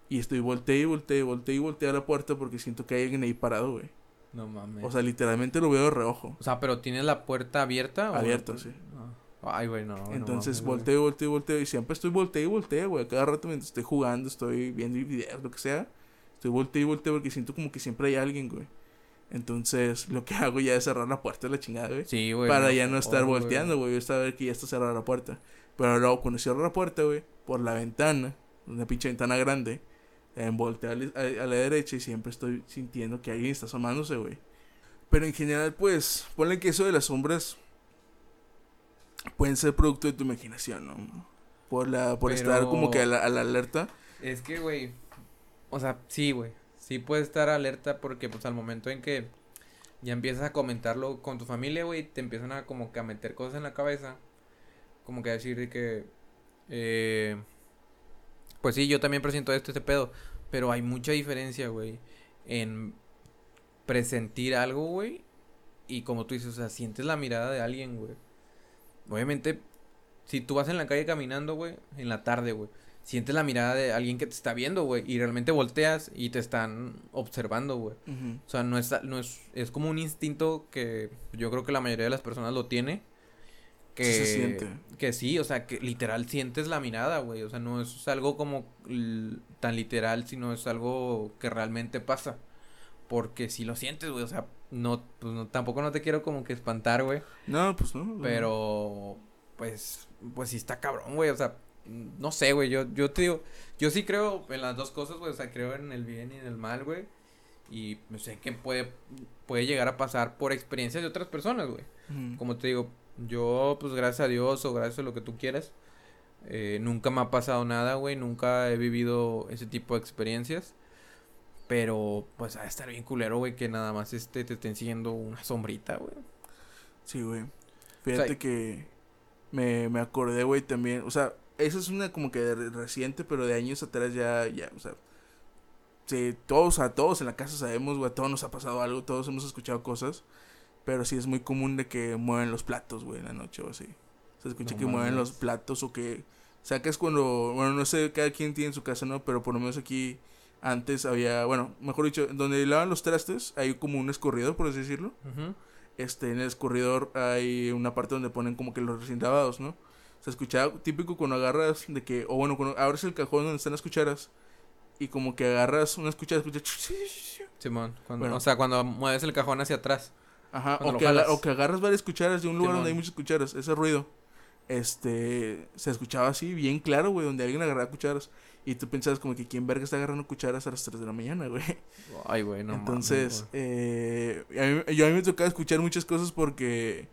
Y estoy volteé y volteé, volteé y volteé a la puerta porque siento que hay alguien ahí parado, güey. No mames. O sea, literalmente lo veo de reojo. O sea, pero ¿tienes la puerta abierta? o Abierta, no? sí. Ah. Ay, güey, no. no Entonces mames, güey. volteo, volteo, volteo. Y siempre estoy volteo y volteo, güey. Cada rato mientras estoy jugando, estoy viendo videos, lo que sea. Estoy volteo y volteo porque siento como que siempre hay alguien, güey. Entonces, lo que hago ya es cerrar la puerta de la chingada, güey. Sí, güey. para ya no estar oh, volteando, güey. Yo saber que ya está cerrada la puerta. Pero luego, cuando cierro la puerta, güey, por la ventana, una pinche ventana grande, eh, volteo a, la- a- a la derecha y siempre estoy sintiendo que alguien está asomándose, güey. Pero en general, pues, ponle que eso de las sombras pueden ser producto de tu imaginación, ¿no? Por, la, por estar como que a la, a la alerta. Es que, güey. O sea, sí, güey. sí puedes estar alerta porque pues al momento en que ya empiezas a comentarlo con tu familia, güey, te empiezan a como que a meter cosas en la cabeza. Como que a decir de que, eh, pues sí, yo también presiento esto, este pedo. Pero hay mucha diferencia, güey, en presentir algo, güey. Y como tú dices, o sea, sientes la mirada de alguien, güey. Obviamente, si tú vas en la calle caminando, güey, en la tarde, güey, sientes la mirada de alguien que te está viendo, güey, y realmente volteas y te están observando, güey. O sea, no es, no es, es como un instinto que yo creo que la mayoría de las personas lo tiene. Que, Sí se siente. que sí, o sea, que literal sientes la mirada, güey. O sea, no es algo como tan literal, sino es algo que realmente pasa. Porque si lo sientes, güey, o sea, no, pues no, tampoco no te quiero como que espantar, güey. No, pues no. Pero, pues, pues sí está cabrón, güey. O sea, no sé, güey. Yo, yo te digo, yo sí creo en las dos cosas, güey. O sea, creo en el bien y en el mal, güey. Y sé que puede, puede llegar a pasar por experiencias de otras personas, güey. Como te digo, yo, pues gracias a Dios o gracias a lo que tú quieras, eh, nunca me ha pasado nada, güey. Nunca he vivido ese tipo de experiencias. Pero, pues, a estar bien culero, güey, que nada más este te estén siguiendo una sombrita, güey. Sí, güey. Fíjate sea, que me, me acordé, güey, también. O sea, esa es una como que de- reciente, pero de años atrás ya, ya, o sea. Sí, todos, a todos en la casa sabemos, güey, a todos nos ha pasado algo, todos hemos escuchado cosas. Pero sí es muy común de que mueven los platos, güey, en la noche o así. Se escucha No que mueven los platos o que sacas cuando, bueno, no sé, cada quien tiene en su casa, ¿no? Pero por lo menos aquí antes había, bueno, mejor dicho, donde lavan los trastes hay como un escorridor, por así decirlo este, en el escurridor hay una parte donde ponen como que los recién lavados, ¿no? Se escuchaba típico cuando agarras de que, o bueno, cuando abres el cajón donde están las cucharas y como que agarras unas cucharas, escucha, Simón, cuando, Bueno. o sea, cuando mueves el cajón hacia atrás. ajá, o que, o que agarras varias cucharas de un lugar donde hay muchas cucharas, ese ruido, este, se escuchaba así bien claro, güey, donde alguien agarraba cucharas y tú pensabas como que quién verga está agarrando cucharas a las 3 de la mañana, güey. Ay, güey, no Entonces, mames, güey. eh, a mí, yo a mí me tocaba escuchar muchas cosas porque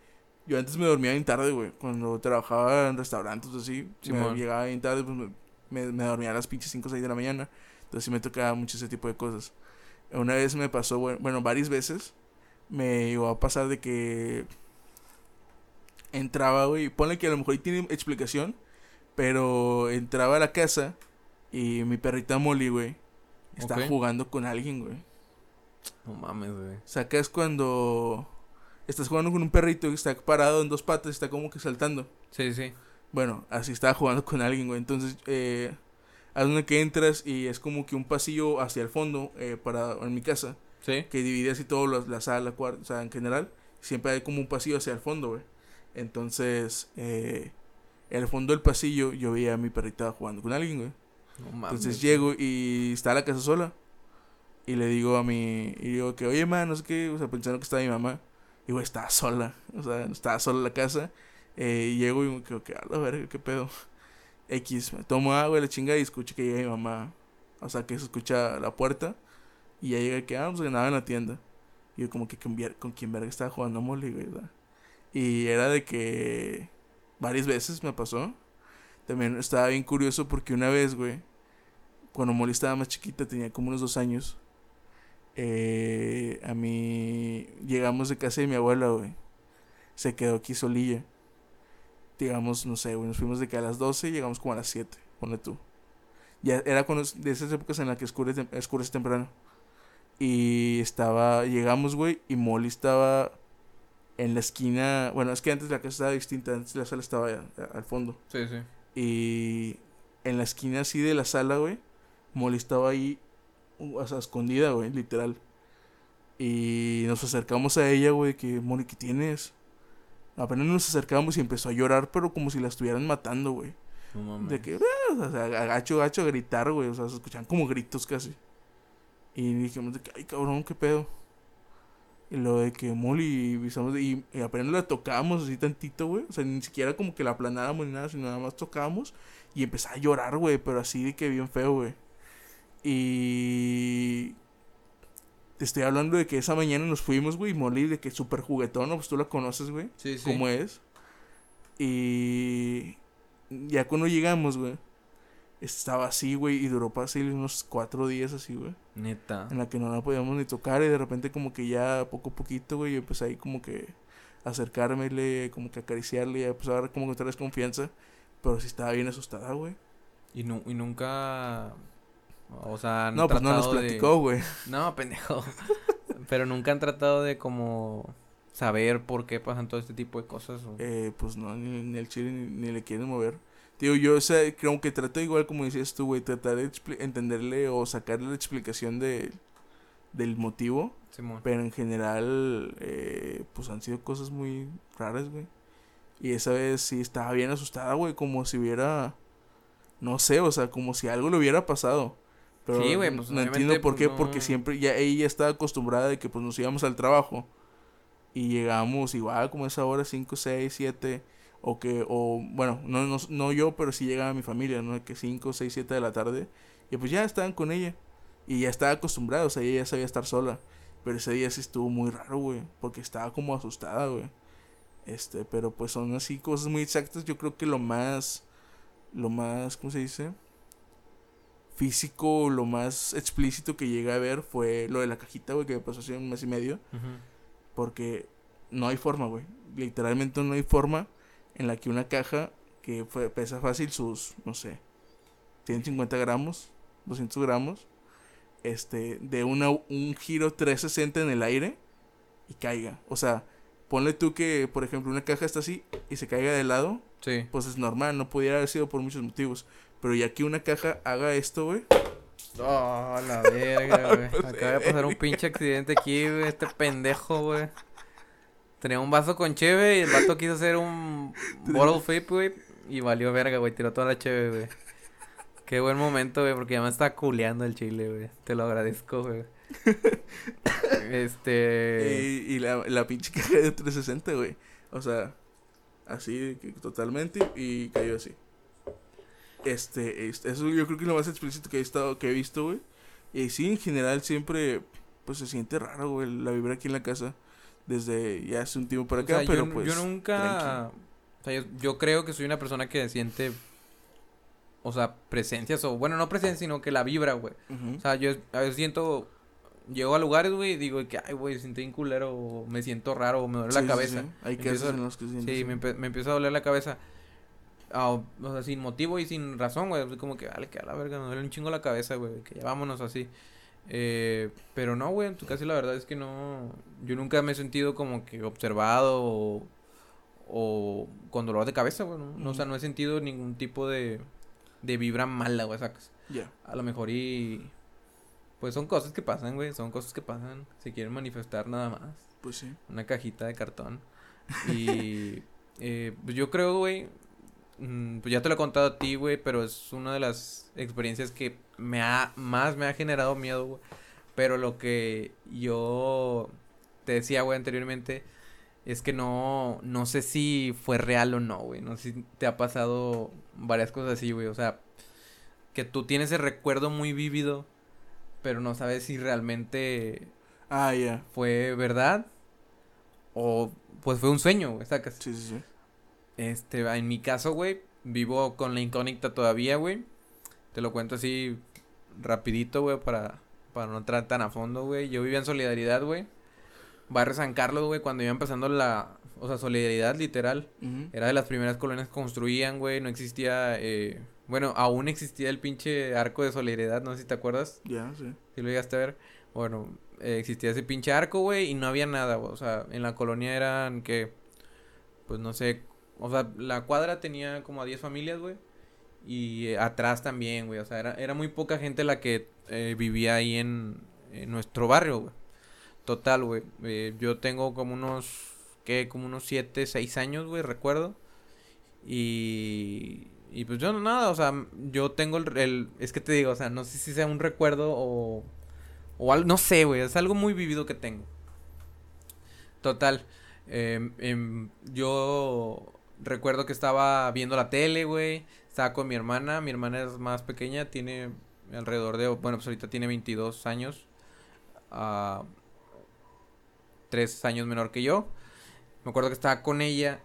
yo antes me dormía bien tarde, güey. Cuando trabajaba en restaurantes o así, me Simón. llegaba bien tarde, pues me, me, me dormía a las pinches 5 o 6 de la mañana. Entonces sí me tocaba mucho ese tipo de cosas. Una vez me pasó, bueno, varias veces me llegó a pasar de que entraba, güey, ponle que a lo mejor ahí tiene explicación, pero entraba a la casa y mi perrita Molly, güey, estaba jugando con alguien, güey. No mames, güey. Sacas cuando estás jugando con un perrito que está parado en dos patas y está como que saltando. Sí, sí. Bueno, así estaba jugando con alguien, güey. Entonces, eh, haz una que entras y es como que un pasillo hacia el fondo eh, para en mi casa Sí. que divide así todo los- la sala, cuarto, o sea, en general. Siempre hay como un pasillo hacia el fondo, güey. Entonces, eh, en el fondo del pasillo yo veía a mi perrita jugando con alguien, güey. No mames. Entonces llego y está la casa sola. Y le digo a mi. Y digo que, oye, man, no sé qué. O sea, pensando que estaba mi mamá. Y, güey, estaba sola. O sea, estaba sola la casa. Eh, y llego y me quedo que, a la verga, qué pedo. X, me tomo agua, la chinga y escucho que llega mi mamá. O sea, que se escucha la puerta. Y ya llega que, ah, pues ganaba en la tienda. Y yo, como que con, con quién verga estaba jugando Molly, güey. Y era de que. Varias veces me pasó. También estaba bien curioso porque una vez, güey cuando Molly estaba más chiquita, tenía como unos dos años. Eh, a mí llegamos de casa de mi abuela, güey. Se quedó aquí solilla. Digamos, no sé, güey, nos fuimos de que a las 12 y llegamos como a las 7, ponle tú. Ya era cuando, de esas épocas en las que oscurece, oscurece temprano. Y estaba, llegamos, güey, y Molly estaba en la esquina. Bueno, es que antes la casa estaba distinta, antes la sala estaba a- al fondo. Sí, sí. Y en la esquina así de la sala, güey, Molly estaba ahí, o sea, escondida, güey, literal. Y nos acercamos a ella, güey, que, Molly, ¿qué tienes? Apenas nos acercamos y empezó a llorar, pero como si la estuvieran matando, güey. No mames. De que, "Ah", o sea, agacho, agacho a gritar, güey, o sea, se escuchan como gritos casi. Y dijimos de que, ay, cabrón, qué pedo. Y lo de que Molly, y, y apenas la tocábamos así tantito, güey. O sea, ni siquiera como que la aplanáramos ni nada, sino nada más tocábamos. Y empezaba a llorar, güey, pero así de que bien feo, güey. Y. Te estoy hablando de que esa mañana nos fuimos, güey, Molly de que súper juguetón, ¿no? pues tú la conoces, güey Sí, sí. cómo es. Y ya cuando llegamos, güey, estaba así, güey, y duró fácil unos cuatro días así, güey. Neta. En la que no la podíamos ni tocar y de repente como que ya poco a poquito, güey, yo empecé ahí como que acercármele, como que acariciarle, y empezó a dar como que otra vez confianza. Pero sí estaba bien asustada, güey. Y, nu y nunca... O sea, han No, pues no nos platicó, güey. No, pendejo. Pero nunca han tratado de como saber por qué pasan todo este tipo de cosas. o- Eh, pues no, ni, ni el chile ni, ni le quieren mover. Digo, yo, o sea, creo que trato igual como decías tú, güey, tratar de entenderle o sacarle la explicación de, del motivo. Simón. Pero en general, eh, pues han sido cosas muy raras, güey. Y esa vez sí estaba bien asustada, güey, como si hubiera, no sé, o sea, como si algo le hubiera pasado. Pero Sí, güey, pues, no entiendo por pues, qué, porque no. siempre ya ella estaba acostumbrada de que pues nos íbamos al trabajo y llegamos igual como esa hora, 5, 6, 7, o que, o bueno, no, no, no yo, pero sí llegaba mi familia, ¿no? Que 5, 6, 7 de la tarde, y pues ya estaban con ella, y ya estaba acostumbrada, o sea, ella ya sabía estar sola, pero ese día sí estuvo muy raro, güey, porque estaba como asustada, güey. Este, pero pues son así cosas muy exactas, yo creo que lo más, lo más, ¿cómo se dice? Físico, lo más explícito que llegué a ver fue lo de la cajita, güey, que me pasó hace un mes y medio. Porque no hay forma, güey. Literalmente no hay forma en la que una caja que fue- pesa fácil sus, no sé, 150 gramos, 200 gramos, este, de una, un giro 360 en el aire y caiga. O sea, ponle tú que, por ejemplo, una caja está así y se caiga de lado, Sí. pues es normal, no pudiera haber sido por muchos motivos. Pero ya que una caja haga esto, güey, Oh, la verga, güey. Acaba de pasar un pinche accidente aquí, güey. Este pendejo, güey. Tenía un vaso con cheve y el vato quiso hacer un bottle flip, güey. Y valió verga, güey. Tiró toda la cheve, güey. Qué buen momento, güey, porque ya me está culeando el chile, güey. Te lo agradezco, güey. Este. Y, y la, la pinche caja de 360, güey. O sea, así totalmente y cayó así. Este, este, eso yo creo que es lo más explícito que he estado, que he visto, güey. Y sí, en general siempre, pues se siente raro, güey, la vibra aquí en la casa. Desde ya hace un tiempo para O acá, sea, pero yo, pues. yo nunca. O sea, yo, yo creo que soy una persona que siente. O sea, presencias, o bueno, no presencias, sino que la vibra, güey. O sea, yo a veces siento. Llego a lugares, güey, y digo que, ay, güey, siento bien culero, o me siento raro, o me duele Sí, la cabeza. sí. Hay Empiezo- casos en los que Sí, me, empe- me empieza a doler la cabeza. Ah, o sea, sin motivo y sin razón, güey. Como que, vale, que a la verga, me duele un chingo la cabeza, güey. Que ya vámonos así. Eh, pero no, güey, en tu caso la verdad es que no. Yo nunca me he sentido como que observado o, o con dolor de cabeza, güey. ¿no? No, O sea, no he sentido ningún tipo de, de vibra mala, güey, sacas. Ya. A lo mejor y. Pues son cosas que pasan, güey. Son cosas que pasan. Se quieren manifestar nada más Pues sí. una cajita de cartón. Y eh, pues yo creo, güey, mm, pues ya te lo he contado a ti, güey, pero es una de las experiencias que me ha, más me ha generado miedo, güey. Pero lo que yo te decía, güey, anteriormente, es que no, no sé si fue real o no, güey. No sé si te ha pasado varias cosas así, güey. O sea, que tú tienes el recuerdo muy vívido, pero no sabes si realmente Ah, ya. fue verdad o pues fue un sueño, güey, sacas. Sí, sí, sí. Este, en mi caso, güey, vivo con la incógnita todavía, güey. Te lo cuento así rapidito, güey, para, para no entrar tan a fondo, güey. Yo vivía en Solidaridad, güey. Barrio San Carlos, güey, cuando iba empezando la, o sea, Solidaridad literal. Era de las primeras colonias que construían, güey. No existía, eh, bueno, aún existía el pinche arco de Solidaridad, no sé si te acuerdas. Ya, sí. Si lo llegaste a ver. Bueno, eh, existía ese pinche arco, güey, y no había nada, güey. O sea, en la colonia eran que, pues no sé, o sea, la cuadra tenía como a 10 familias, güey. Y eh, atrás también, güey. O sea, era, era muy poca gente la que eh, vivía ahí en, nuestro barrio, güey. Total, güey. eh, yo tengo como unos, ¿qué? Como unos 7, 6 años, güey, recuerdo. Y, y pues yo nada, o sea, yo tengo el, el- es que te digo, o sea, no sé si sea un recuerdo o, o algo, no sé, güey, es algo muy vivido que tengo. Total, em, em, yo recuerdo que estaba viendo la tele, güey, estaba con mi hermana, mi hermana es más pequeña, tiene alrededor de, bueno, pues ahorita tiene 22 años, ah, tres años menor que yo. Me acuerdo que estaba con ella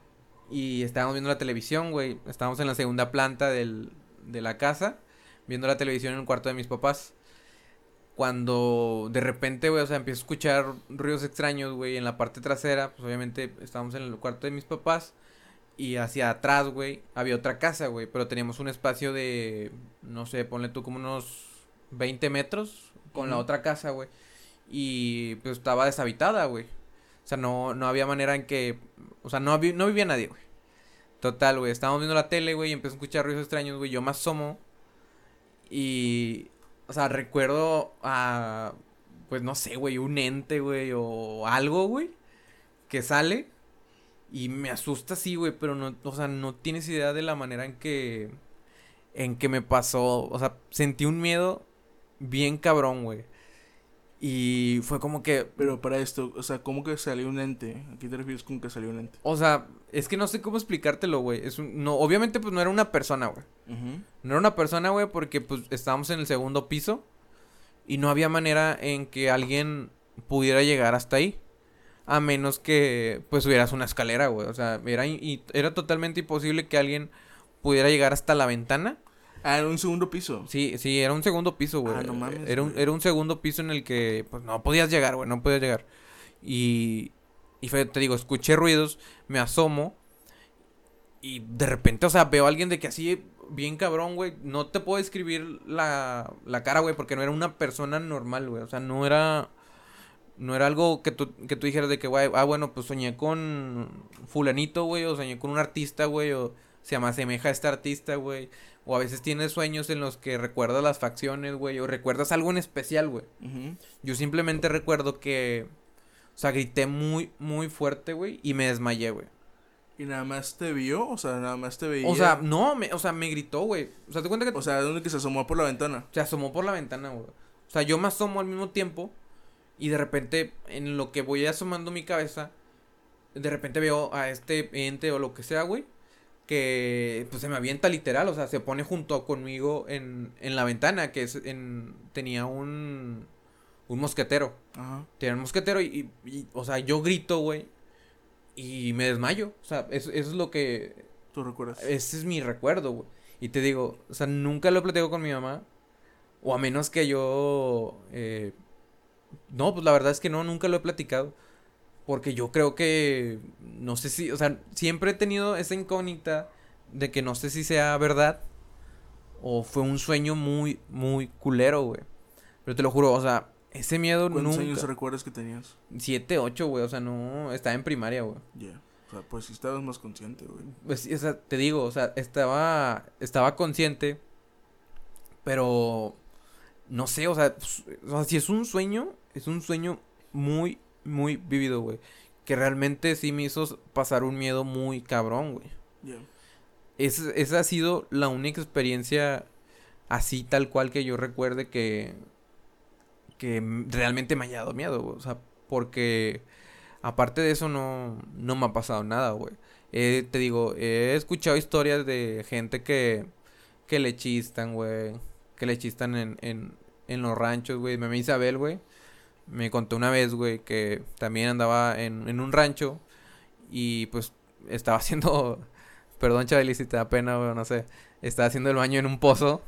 y estábamos viendo la televisión, güey. Estábamos en la segunda planta del, de la casa. viendo la televisión en el cuarto de mis papás. Cuando de repente, güey, o sea, empiezo a escuchar ruidos extraños, güey, en la parte trasera, pues obviamente estábamos en el cuarto de mis papás. Y hacia atrás, güey, había otra casa, güey, pero teníamos un espacio de, no sé, ponle tú como unos 20 metros con la otra casa, güey. Y pues estaba deshabitada, güey. O sea, no, no había manera en que, o sea, no, no vivía nadie, güey. Total, güey, estábamos viendo la tele, güey, y empecé a escuchar ruidos extraños, güey. Yo me asomo y, o sea, recuerdo a, pues no sé, güey, un ente, güey, o algo, güey, que sale y me asusta así, güey, pero no, o sea, no tienes idea de la manera en que, en que me pasó, o sea, sentí un miedo bien cabrón, güey. Y fue como que, Pero para esto, o sea, ¿cómo que salió un ente? ¿A qué te refieres con que salió un ente? o sea, es que no sé cómo explicártelo, güey. Es un, no, obviamente, pues no era una persona, güey. No era una persona, güey, porque pues estábamos en el segundo piso y no había manera en que alguien pudiera llegar hasta ahí. A menos que pues hubieras una escalera, güey. O sea, era, y- era totalmente imposible que alguien pudiera llegar hasta la ventana. Ah, en un segundo piso. Sí, sí, era un segundo piso, güey. Ah, no mames, Era un, era un segundo piso en el que pues no podías llegar, güey, no podías llegar. Y, y fue, te digo, escuché ruidos, me asomo y de repente, o sea, veo a alguien de que así, bien cabrón, güey, no te puedo describir la, la cara, güey, porque no era una persona normal, güey, o sea, no era... No era algo que tú, que tú dijeras de que, güey, ah, bueno, pues soñé con fulanito, güey, o soñé con un artista, güey, o se llama asemeja a este artista, güey. O a veces tienes sueños en los que recuerdas las facciones, güey, o recuerdas algo en especial, güey. Yo simplemente recuerdo que, o sea, grité muy, muy fuerte, güey, y me desmayé, güey. ¿Y nada más te vio? O sea, nada más te veía. O sea, no, me, o sea, me gritó, güey. O sea, te cuenta que O sea, ¿de dónde que se asomó por la ventana? se asomó por la ventana, güey. O sea, yo me asomo al mismo tiempo y de repente, en lo que voy asomando mi cabeza, de repente veo a este ente o lo que sea, güey, que pues se me avienta literal, o sea, se pone junto conmigo en, en la ventana, que es en, tenía un, un mosquetero. Ajá. Tenía un mosquetero y, y- y, o sea, yo grito, güey, y me desmayo. O sea, eso, eso es lo que, ¿Tú recuerdas? ese es mi recuerdo, güey. Y te digo, o sea, nunca lo he platicado con mi mamá. O a menos que yo... eh, no, pues la verdad es que no, nunca lo he platicado. Porque yo creo que... No sé si... O sea, siempre he tenido esa incógnita de que no sé si sea verdad. O fue un sueño muy, muy culero, güey. Pero te lo juro, o sea, ese miedo ¿Cuántos nunca... años recuerdas que tenías? Siete, ocho, güey. O sea, no... Estaba en primaria, güey. Ya. O sea, pues sí estabas más consciente, güey. Pues, sí, o sea, te digo, o sea, estaba, estaba consciente, pero no sé, o sea, pues, o sea, si es un sueño, es un sueño muy, muy vivido, güey. Que realmente sí me hizo pasar un miedo muy cabrón, güey. Es- esa ha sido la única experiencia así tal cual que yo recuerde que, que realmente me haya dado miedo, güey. O sea, porque aparte de eso no, no me ha pasado nada, güey. Eh, te digo, he escuchado historias de gente que, que le chistan, güey. Que le chistan en, en, en los ranchos, güey. Amiga Isabel, güey. Me contó una vez, güey, que también andaba en, en un rancho y pues estaba haciendo... Perdón, Chabeli, si te da pena, güey, no sé. Estaba haciendo el baño en un pozo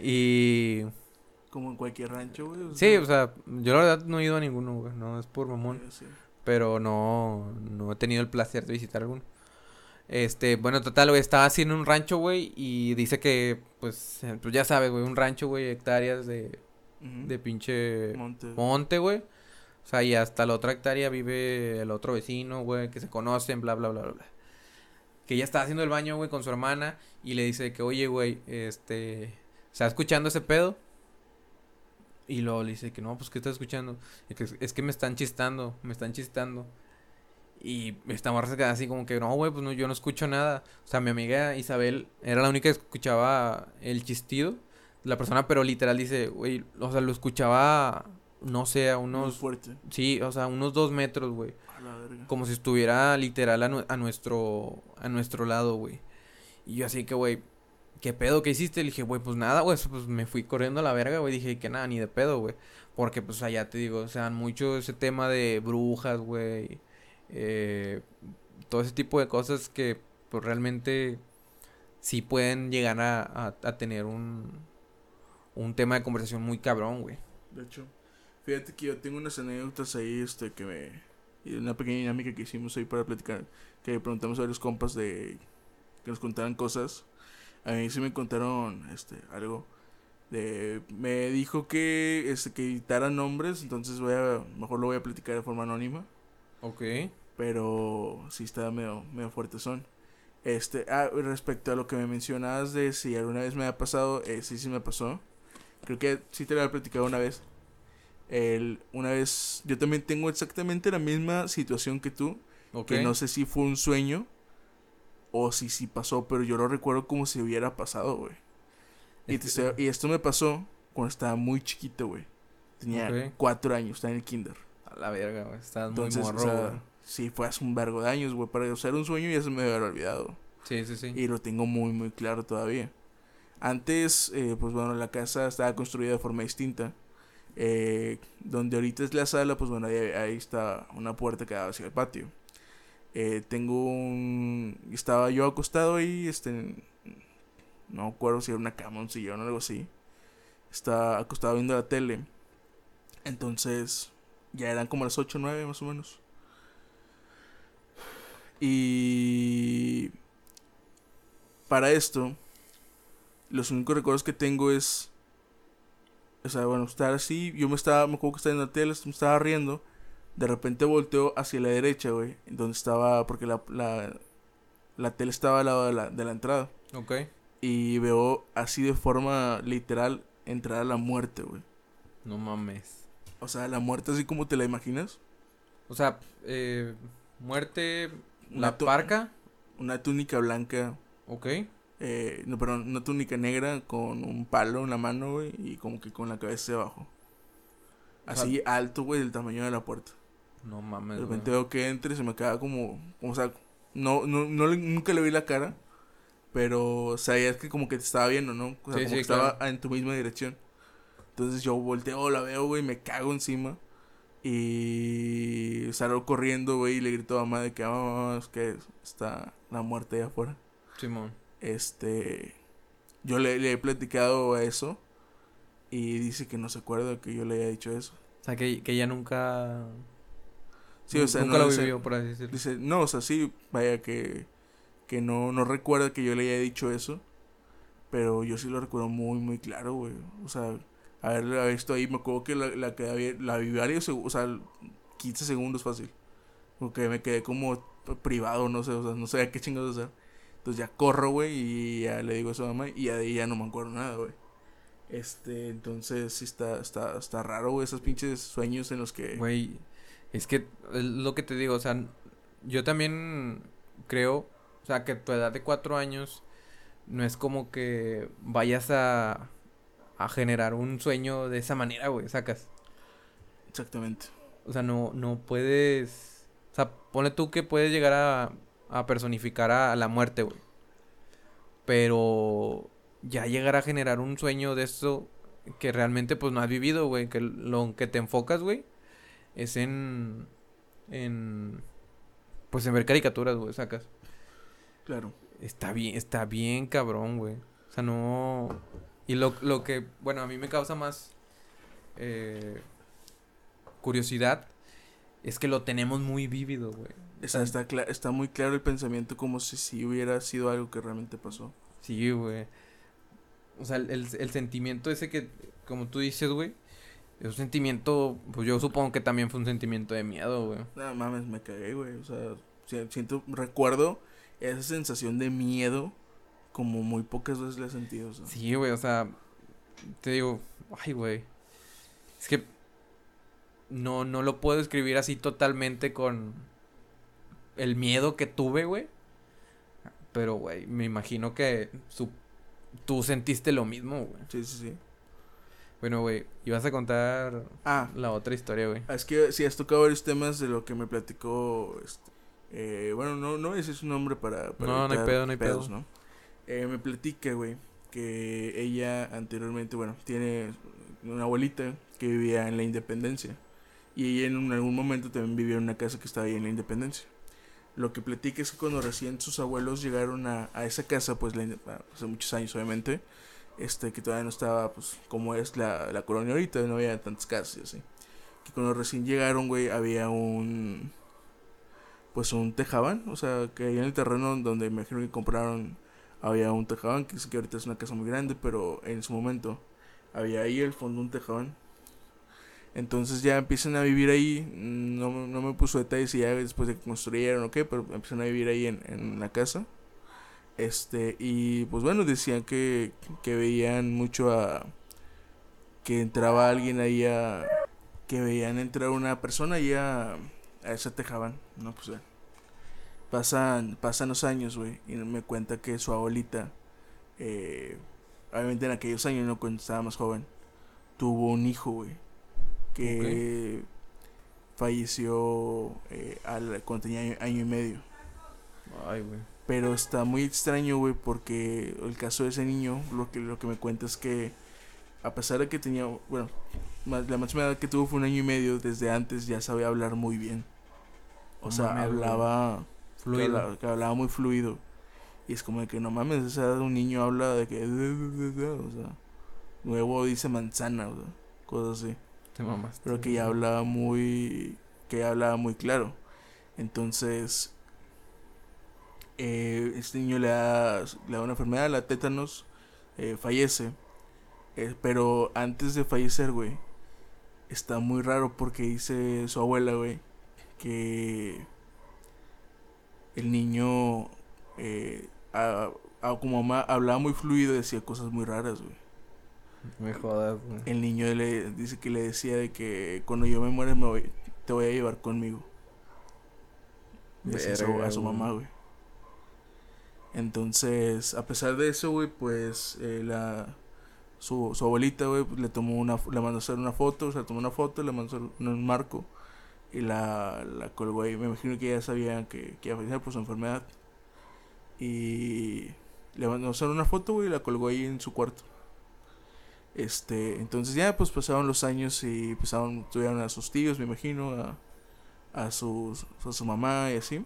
y... Como en cualquier rancho, güey. Sí, o sea, yo la verdad no he ido a ninguno, güey. No, es por mamón. Pero no, no he tenido el placer de visitar alguno. Este, bueno, total, güey, estaba así en un rancho, güey, y dice que, pues, pues ya sabes, güey, un rancho, güey, hectáreas de, De pinche Monte. monte, güey. O sea, y hasta la otra hectárea vive el otro vecino, güey, que se conocen, bla, bla, bla, bla, bla. Que ella estaba haciendo el baño, güey, con su hermana, y le dice que, oye, güey, este, ¿está escuchando ese pedo? Y luego le dice que no, pues, ¿qué está escuchando? Y que es, es que me están chistando, me están chistando. Y esta morra se queda así como que, no, güey, pues no, yo no escucho nada. O sea, mi amiga Isabel era la única que escuchaba el chistido. La persona, pero literal dice, güey, o sea, lo escuchaba, no sé, a Muy unos, fuerte. sí, o sea, unos dos metros, güey. A la verga. Como si estuviera literal a, nue- a nuestro, a nuestro lado, güey. Y yo así que, güey, ¿qué pedo? ¿Qué hiciste? Le dije, güey, pues nada, güey, pues me fui corriendo a la verga, güey. Dije que nada, ni de pedo, güey. Porque, pues allá te digo, o sea, mucho ese tema de brujas, güey. Eh, todo ese tipo de cosas que, pues realmente sí pueden llegar a, a, a tener un, un tema de conversación muy cabrón, güey. De hecho, fíjate que yo tengo unas anécdotas ahí, este, que me... y Una pequeña dinámica que hicimos ahí para platicar, que preguntamos a varios compas de... que nos contaran cosas. A mí sí me contaron, este, algo de... Me dijo que, este, que editara nombres, entonces voy a... mejor lo voy a platicar de forma anónima. Ok. Pero sí está medio, medio fuerte son. Este, ah, respecto a lo que me mencionabas de si alguna vez me ha pasado, eh, sí, sí me pasó. Creo que sí te lo había platicado una vez. El, una vez, yo también tengo exactamente la misma situación que tú. Que no sé si fue un sueño o si sí pasó, pero yo lo recuerdo como si hubiera pasado, güey. Y, Este- esto me pasó cuando estaba muy chiquito, güey. Tenía cuatro años, estaba en el kinder. A la verga, güey. Entonces, muy o morro, sea, güey. sí, fue hace un vergo de años, güey. Para usar un sueño ya se me había olvidado. Sí, sí, sí. Y lo tengo muy, muy claro todavía. Antes, eh, pues bueno, la casa estaba construida de forma distinta. Eh, donde ahorita es la sala, pues bueno, ahí, ahí está una puerta que daba hacia el patio. Eh, tengo un... Estaba yo acostado ahí, este... No me acuerdo si era una cama, un sillón o algo así. Estaba acostado viendo la tele. Entonces, ya eran como las 8 o 9 más o menos. Y para esto, los únicos recuerdos que tengo es, o sea, bueno, estar así, yo me estaba, me acuerdo que estaba en la tele, me estaba riendo, de repente volteo hacia la derecha, güey, donde estaba, porque la, la, la tele estaba al lado de la, de la entrada, Ok. y veo así de forma literal entrar a la muerte, güey. No mames. O sea, la muerte así como te la imaginas. O sea, eh, muerte, Una la parca. Una túnica blanca, Ok. Eh, no, perdón, una túnica negra con un palo en la mano, güey, y como que con la cabeza abajo. O sea- Así alto, güey, del tamaño de la puerta. No mames, De güey. repente veo que entra y se me queda como, o sea, no, no, no nunca le vi la cara, pero sabías que como que te estaba viendo, ¿no? O sea, Sí, como sí, que estaba en tu misma dirección. Entonces yo volteo, la veo, güey, me cago encima. Y salgo corriendo, güey, y le grito a mamá de que, "Ah, mamá, es que está la muerte allá afuera. Simón. Este, yo le, le he platicado eso y dice que no se acuerda que yo le haya dicho eso. O sea, que, que ella nunca. Sí, o sea, nunca no lo dice- vivió, por así decirlo. Dice, no, o sea, sí, vaya que, que no, no recuerda que yo le haya dicho eso, pero yo sí lo recuerdo muy, muy claro, güey. O sea, haberla visto ahí, me acuerdo que la, la, quedé- la vi varios, o sea, 15 segundos fácil. Porque me quedé como privado, no sé, o sea, no sabía qué chingados hacer. Entonces ya corro, güey, y ya le digo eso a mamá, y ya de ahí ya no me acuerdo nada, güey. Este, entonces sí está, está, está raro, güey, esos pinches sueños en los que... Güey, es que es lo que te digo, o sea, yo también creo, o sea, que tu edad de cuatro años no es como que vayas a, a generar un sueño de esa manera, güey, sacas. Exactamente. O sea, no, no puedes, o sea, ponle tú que puedes llegar a, a personificar a, a la muerte, güey. Pero ya llegar a generar un sueño de eso que realmente pues no has vivido, güey, que lo que te enfocas, güey, es en en pues en ver caricaturas, güey, sacas. Claro. Está bien, está bien cabrón, güey. O sea, no y lo, lo que, bueno, a mí me causa más eh, curiosidad es que lo tenemos muy vívido, güey. Está, está, está muy claro el pensamiento como si si hubiera sido algo que realmente pasó. Sí, güey. O sea, el, el- sentimiento ese que, como tú dices, güey, es un sentimiento, pues yo supongo que también fue un sentimiento de miedo, güey. No mames, me cagué, güey. O sea, si- siento, recuerdo esa sensación de miedo como muy pocas veces la he sentido. o sea. Sí, güey, o sea, te digo, ay, güey. Es que no, no lo puedo escribir así totalmente con el miedo que tuve, güey. Pero, güey, me imagino que su, tú sentiste lo mismo, güey. Sí, sí, sí. Bueno, güey, ibas a contar Ah, la otra historia, güey. es que si has tocado varios temas de lo que me platicó. Este, eh, bueno, no, no ese es su nombre para. para No, no hay pedo, no hay pedos, pedo. ¿no? Eh, me platica, güey, que ella anteriormente, bueno, tiene una abuelita que vivía en la Independencia. Y ella en un- algún momento también vivía en una casa que estaba ahí en la Independencia. Lo que platica es que cuando recién sus abuelos llegaron a, a esa casa, pues la inde- hace muchos años obviamente, este, que todavía no estaba, pues, como es la, la colonia ahorita, no había tantas casas y así. Que cuando recién llegaron, güey, había un, pues, un tejaban, o sea, que ahí en el terreno donde me imagino que compraron, había un tejaban, que, que ahorita es una casa muy grande, pero en su momento había ahí el fondo un tejaban. Entonces ya empiezan a vivir ahí, no, no me puso detalles si ya después de que construyeron o qué, pero empiezan a vivir ahí en, en la casa. Este, y pues bueno, decían que, que veían mucho a. que entraba alguien ahí a. que veían entrar una persona y a. a ese tejaban, no pues. Pasan, pasan los años, güey, y me cuenta que su abuelita, eh, obviamente en aquellos años, no cuando estaba más joven, tuvo un hijo, güey que falleció eh, al, cuando tenía año, y medio. Ay, güey. Pero está muy extraño, güey, porque el caso de ese niño, lo que, lo que me cuenta es que, a pesar de que tenía, bueno, la máxima edad que tuvo fue un año y medio, desde antes ya sabía hablar muy bien. O sea, hablaba, fluido. Que hablaba, muy fluido. Y es como de que no mames, esa edad un niño habla de que, o sea, nuevo dice manzana, o sea, cosas así. Pero que ya hablaba muy. que hablaba muy claro. Entonces. Eh, este niño le da, le da una enfermedad, la tétanos. Eh, fallece. Eh, pero antes de fallecer, güey. Está muy raro porque dice su abuela, güey. Que. El niño. como mamá hablaba muy fluido y decía cosas muy raras, güey. Me jodas, El niño le dice que le decía de que cuando yo me muera me voy, te voy a llevar conmigo. a su mamá, güey. Entonces, a pesar de eso, güey, pues eh, la su, su abuelita, güey, pues, le tomó una le mandó a hacer una foto, o sea, tomó una foto, le mandó hacer un marco y la, la colgó ahí. Me imagino que ya sabían que, que iba a fallecer por su enfermedad. Y le mandó hacer una foto, güey, y la colgó ahí en su cuarto. Este, entonces ya pues pasaron los años y empezaron, tuvieron a sus tíos, me imagino, a, a, sus, a su mamá y así.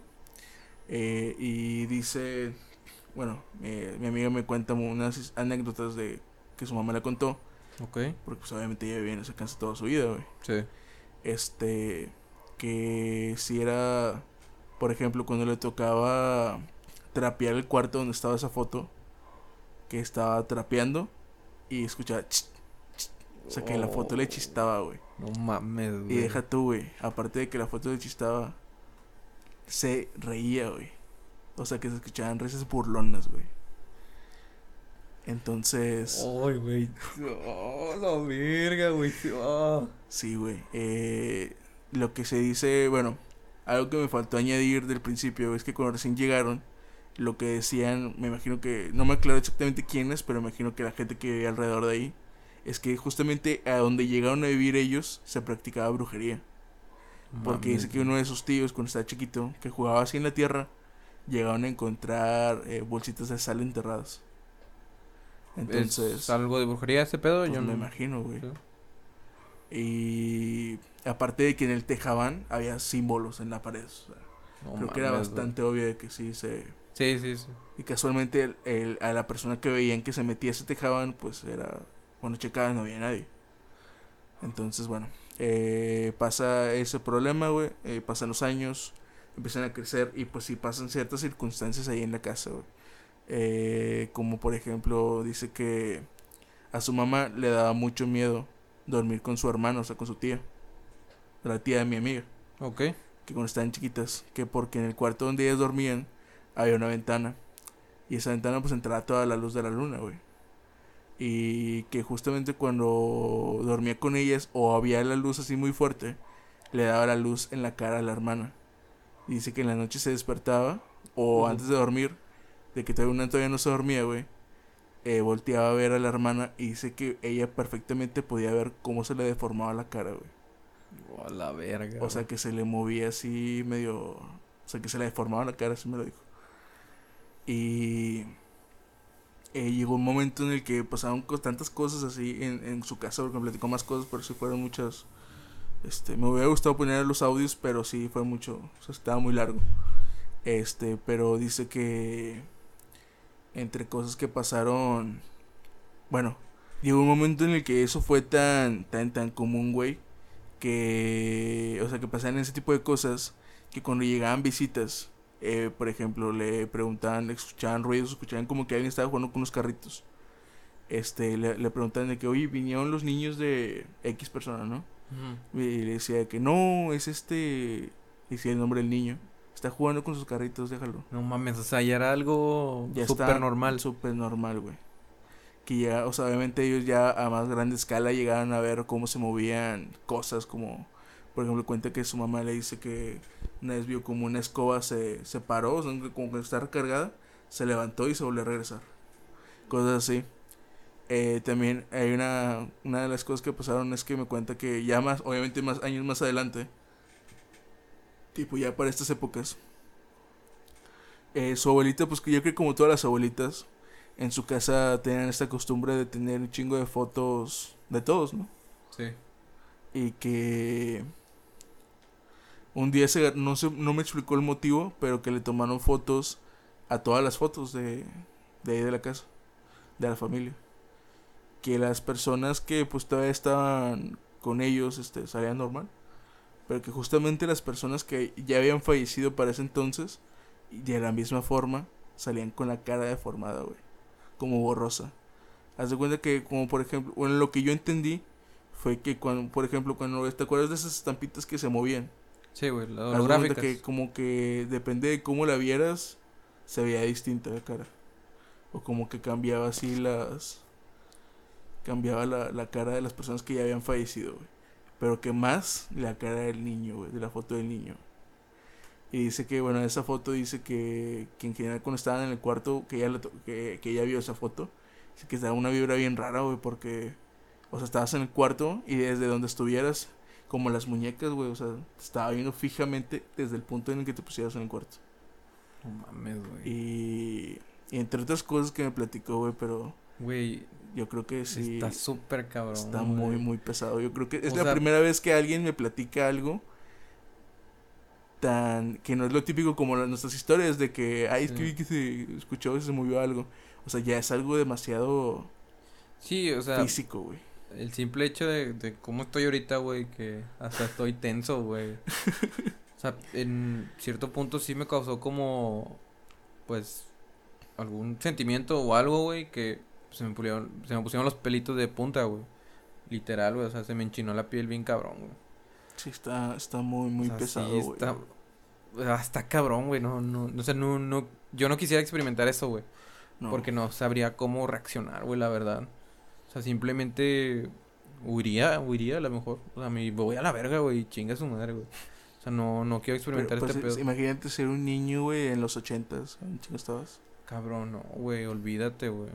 Eh, y dice, bueno, mi amiga me cuenta unas anécdotas de que su mamá le contó. Ok. Porque pues obviamente ella vive en esa casa toda su vida, güey. Sí. Este, que si era, por ejemplo, cuando le tocaba trapear el cuarto donde estaba esa foto, que estaba trapeando y escuchaba. o sea que la foto le chistaba, güey. No mames, güey. Y deja tú, güey. Aparte de que la foto le chistaba, se reía, güey. O sea que se escuchaban risas burlonas, güey. Entonces. Ay, güey. Oh, la verga, güey. Oh. Sí, güey. Eh, lo que se dice, bueno, algo que me faltó añadir del principio es que cuando recién llegaron, lo que decían, me imagino que, no me aclaro exactamente quiénes, pero me imagino que la gente que vivía alrededor de ahí, es que justamente a donde llegaron a vivir ellos se practicaba brujería. Porque dice que uno de sus tíos, cuando estaba chiquito, que jugaba así en la tierra, llegaron a encontrar eh, bolsitas de sal enterradas. Entonces. ¿Es algo de brujería ese pedo? Pues Yo me imagino, güey. Y aparte de que en el tejaban había símbolos en la pared. creo que era bastante obvio de que sí se Sí, sí, sí. Y casualmente el, a la persona que veían que se metía se tejaban, pues era. Cuando checaban no había nadie. Entonces, bueno. Eh, pasa ese problema, güey. Eh, pasan los años. Empiezan a crecer. Y pues sí pasan ciertas circunstancias ahí en la casa, güey. Eh, como por ejemplo, dice que a su mamá le daba mucho miedo dormir con su hermano, o sea, con su tía. La tía de mi amiga. Ok. Que cuando estaban chiquitas. Que porque en el cuarto donde ellas dormían había una ventana. Y esa ventana pues entraba toda la luz de la luna, güey. Y que justamente cuando dormía con ellas o había la luz así muy fuerte, le daba la luz en la cara a la hermana. Y dice que en la noche se despertaba, o antes de dormir, de que todavía, una todavía no se dormía, güey. Eh, volteaba a ver a la hermana y dice que ella perfectamente podía ver cómo se le deformaba la cara, güey. Oh, la verga. O sea que se le movía así medio. O sea que se le deformaba la cara, así me lo dijo. Y eh, llegó un momento en el que pasaron tantas cosas así en, en su casa, porque me platicó más cosas, pero sí fueron muchas. Este, me hubiera gustado poner los audios, pero sí fue mucho, estaba muy largo. Este, pero dice que entre cosas que pasaron bueno, llegó un momento en el que eso fue tan, tan, tan común, güey, que, o sea, que pasaban ese tipo de cosas, que cuando llegaban visitas, eh, por ejemplo, le preguntaban, escuchaban ruidos, escuchaban como que alguien estaba jugando con unos carritos. Este, le, le preguntaban de que, oye, vinieron los niños de X persona, ¿no? Y le decía que no, es este, decía el nombre del niño. Está jugando con sus carritos, déjalo. No mames, o sea, ya era algo súper normal. Súper normal, güey. Que ya, o sea, obviamente ellos ya a más grande escala llegaron a ver cómo se movían cosas como, por ejemplo, cuenta que su mamá le dice que una vez vio como una escoba se, se paró, o sea, como que está recargada, se levantó y se volvió a regresar. Cosas así. Eh, también hay una, una de las cosas que pasaron es que me cuenta que ya más, obviamente más años más adelante, tipo ya para estas épocas, eh, su abuelita, pues que yo creo que como todas las abuelitas, en su casa tenían esta costumbre de tener un chingo de fotos de todos, ¿no? Sí. Y que un día se, no, se, no me explicó el motivo, pero que le tomaron fotos a todas las fotos de, de ahí de la casa, de la familia. Que las personas que pues todavía estaban con ellos este, salían normal. Pero que justamente las personas que ya habían fallecido para ese entonces, de la misma forma, salían con la cara deformada, güey. Como borrosa. Haz de cuenta que, como por ejemplo, bueno, lo que yo entendí fue que cuando, por ejemplo, cuando te acuerdas de esas estampitas que se movían. Sí, güey, las holográficas. que como que depende de cómo la vieras, se veía distinta la cara. O como que cambiaba así las... Cambiaba la, la cara de las personas que ya habían fallecido, güey. Pero que más la cara del niño, güey, de la foto del niño. Y dice que, bueno, esa foto dice que, que en general cuando estaban en el cuarto, que ella, que, que ella vio esa foto, dice que estaba una vibra bien rara, güey, porque, o sea, estabas en el cuarto y desde donde estuvieras, como las muñecas, güey, o sea, te estaba viendo fijamente desde el punto en el que te pusieras en el cuarto. No mames, güey. Y, y entre otras cosas que me platicó, güey, pero Güey, yo creo que sí. está súper cabrón. Está güey. muy, muy pesado. Yo creo que es O la sea- primera vez que alguien me platica algo tan que no es lo típico como las, nuestras historias de que, ay, es que vi que se escuchó y se movió algo. O sea, ya es algo demasiado Sí, o sea, físico, güey. El simple hecho de, de cómo estoy ahorita, güey, que hasta estoy tenso, güey. O sea, en cierto punto sí me causó como, pues, algún sentimiento o algo, güey, que se me, pusieron, se me pusieron los pelitos de punta, güey. Literal, güey, o sea, se me enchinó la piel bien cabrón, güey. Sí, está, está muy, muy O sea, pesado, sí güey. está, ah, está cabrón, güey, no, no, no, sé, no, no, yo no quisiera experimentar eso, güey. No. Porque no sabría cómo reaccionar, güey, la verdad. O sea, simplemente huiría, huiría a lo mejor. O sea, me voy a la verga, güey, chinga su madre, güey. O sea, no, no quiero Pero, experimentar pues, este es- pedo. imagínate ser un niño, güey, en los ochentas. ¿En chingo estabas? Cabrón, no, güey, olvídate, güey.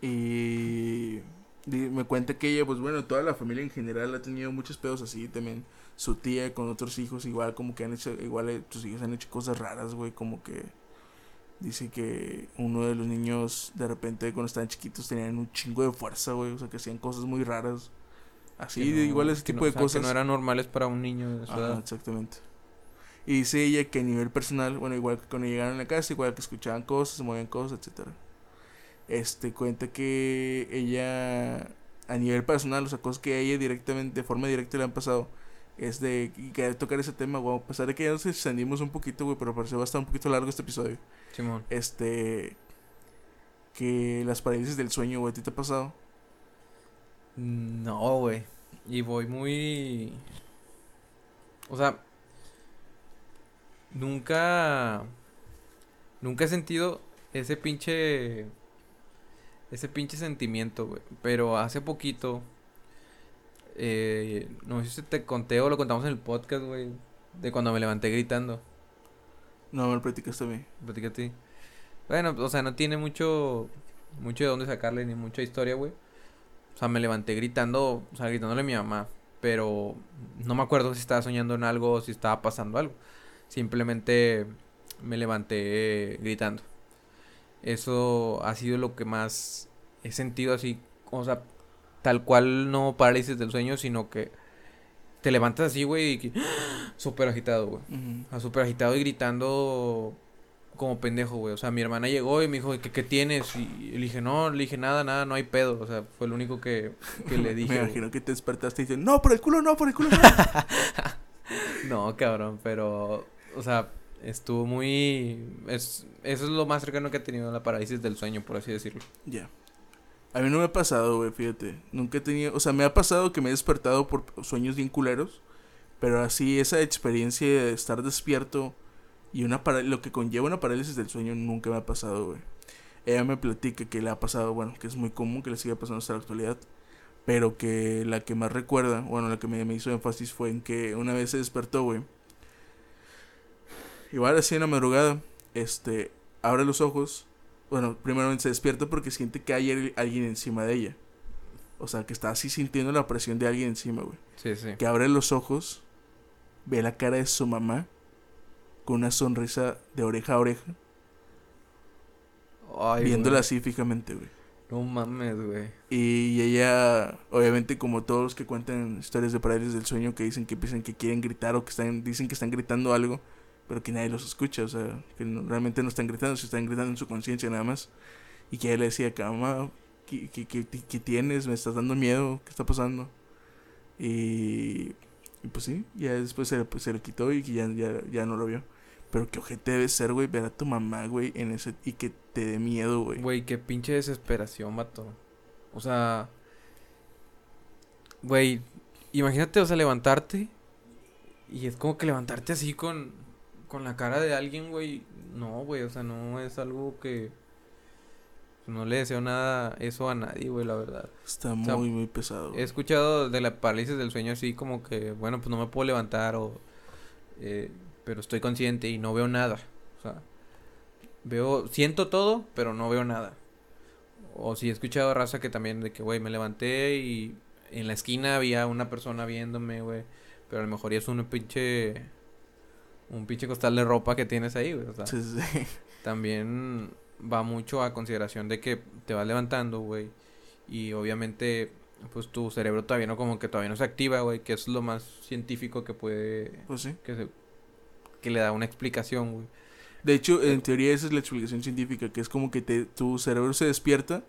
Y di- me cuenta que ella, pues bueno, toda la familia en general ha tenido muchos pedos así. También su tía con otros hijos, igual como que han hecho, igual eh, sus hijos han hecho cosas raras, güey. Como que dice que uno de los niños, de repente, cuando estaban chiquitos, tenían un chingo de fuerza, güey. O sea, que hacían cosas muy raras. Así, no- igual ese tipo no- de o sea, cosas. Que no eran normales para un niño de su Ajá, edad. exactamente. Y dice ella que a nivel personal, bueno, igual que cuando llegaron a la casa, igual que escuchaban cosas, se movían cosas, etcétera. Este cuenta que ella a nivel personal, o sea, cosas que a ella directamente, de forma directa le han pasado, es de querer tocar ese tema, güey, a pesar de que ya nos extendimos un poquito, güey, pero parece va a estar un poquito largo este episodio. Simón. Este que las parálisis del sueño, güey, ¿a ti te ha pasado? No, güey. Y voy muy... O sea... Nunca... Nunca he sentido ese pinche... Ese pinche sentimiento, güey. Pero hace poquito... Eh, no sé si te conté o lo contamos en el podcast, güey. De cuando me levanté gritando. No, me lo platicaste a mí. Platica a ti. Bueno, o sea, no tiene mucho... Mucho de dónde sacarle ni mucha historia, güey. O sea, me levanté gritando, o sea, gritándole a mi mamá. Pero no me acuerdo si estaba soñando en algo o si estaba pasando algo. Simplemente me levanté gritando. Eso ha sido lo que más he sentido así, o sea, tal cual no parálisis del sueño, sino que te levantas así, güey, y que súper agitado, güey. Ujú. O sea, súper agitado y gritando como pendejo, güey. O sea, mi hermana llegó y me dijo, ¿qué, qué tienes? Y le dije, no, le dije, nada, nada, no hay pedo. O sea, fue lo único que, que le dije. Me imagino que te despertaste y dices, no, por el culo, no, por el culo, no. no, cabrón, pero, o sea, estuvo muy... Es, eso es lo más cercano que he tenido la parálisis del sueño, por así decirlo. Ya. A mí no me ha pasado, güey, fíjate. Nunca he tenido, o sea, me ha pasado que me he despertado por sueños bien culeros. Pero así, esa experiencia de estar despierto y una lo que conlleva una parálisis del sueño nunca me ha pasado, güey. Ella me platica que le ha pasado, bueno, que es muy común que le siga pasando hasta la actualidad. Pero que la que más recuerda, bueno, la que me, me hizo énfasis fue en que una vez se despertó, güey. Igual así en la madrugada, este, abre los ojos. Bueno, primero se despierta porque siente que hay alguien encima de ella. O sea, que está así sintiendo la presión de alguien encima, güey. Sí, sí. Que abre los ojos, ve la cara de su mamá con una sonrisa de oreja a oreja. viéndola así fijamente, güey. No mames, güey. Y ella, obviamente, como todos los que cuentan historias de parálisis del sueño, que dicen que piensan que quieren gritar o que están, dicen que están gritando algo, pero que nadie los escucha, o sea, que realmente no están gritando, se están gritando en su conciencia nada más. Y que ella le decía, mamá, ¿qué, qué, qué, qué tienes? ¿Me estás dando miedo? ¿Qué está pasando? Y, y pues sí, ya después se, pues, le quitó y ya, ya, ya no lo vio. Pero qué ojete debe ser, güey, ver a tu mamá, güey, en ese... Y que te dé miedo, güey. Güey, qué pinche desesperación, vato. O sea... Güey, imagínate, o sea, levantarte... Y es como que levantarte así con... Con la cara de alguien, güey. No, güey, o sea, no es algo que... No le deseo nada eso a nadie, güey, la verdad. Está muy, muy pesado. He escuchado de la parálisis del sueño así como que, bueno, pues no me puedo levantar o... Eh, pero estoy consciente y no veo nada. O sea, veo, siento todo, pero no veo nada. O si he escuchado raza que también de que, güey, me levanté y en la esquina había una persona viéndome, güey. Pero a lo mejor ya es un pinche. Un pinche costal de ropa que tienes ahí, güey. O sea, sí, sí. también va mucho a consideración de que te vas levantando, güey. Y obviamente, pues tu cerebro todavía no, como que todavía no se activa, güey. Que es lo más científico que puede. Pues sí. Que se, que le da una explicación, güey. De hecho, en teoría esa es la explicación científica, que es como que te, tu cerebro se despierta,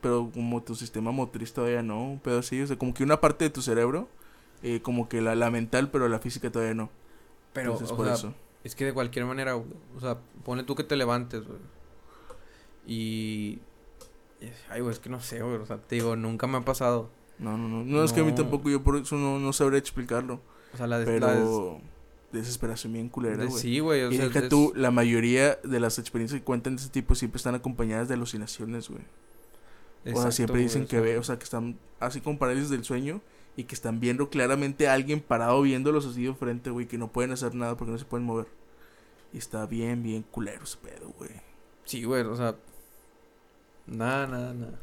pero como tu sistema motriz todavía no, un pedo así, o sea, como que una parte de tu cerebro, eh, como que la, la mental, pero la física todavía no. Pero, por eso. es que de cualquier manera, o sea, pone tú que te levantes, güey. Y... Ay, güey, es que no sé, güey, o sea, te digo, nunca me ha pasado. No, no, no, no, es que a mí tampoco, yo por eso no, no sabría explicarlo. O sea, la, pero desesperación bien culera, güey. Sí, güey. O y sea, tú, la mayoría de las experiencias que cuentan de ese tipo siempre están acompañadas de alucinaciones, güey. o sea, siempre dicen que ve, o sea, que están así con parálisis del sueño y que están viendo claramente a alguien parado viéndolos así de frente, güey, que no pueden hacer nada porque no se pueden mover. Y está bien, bien culero ese pedo, güey. Sí, güey, o sea, nada, nada, nada.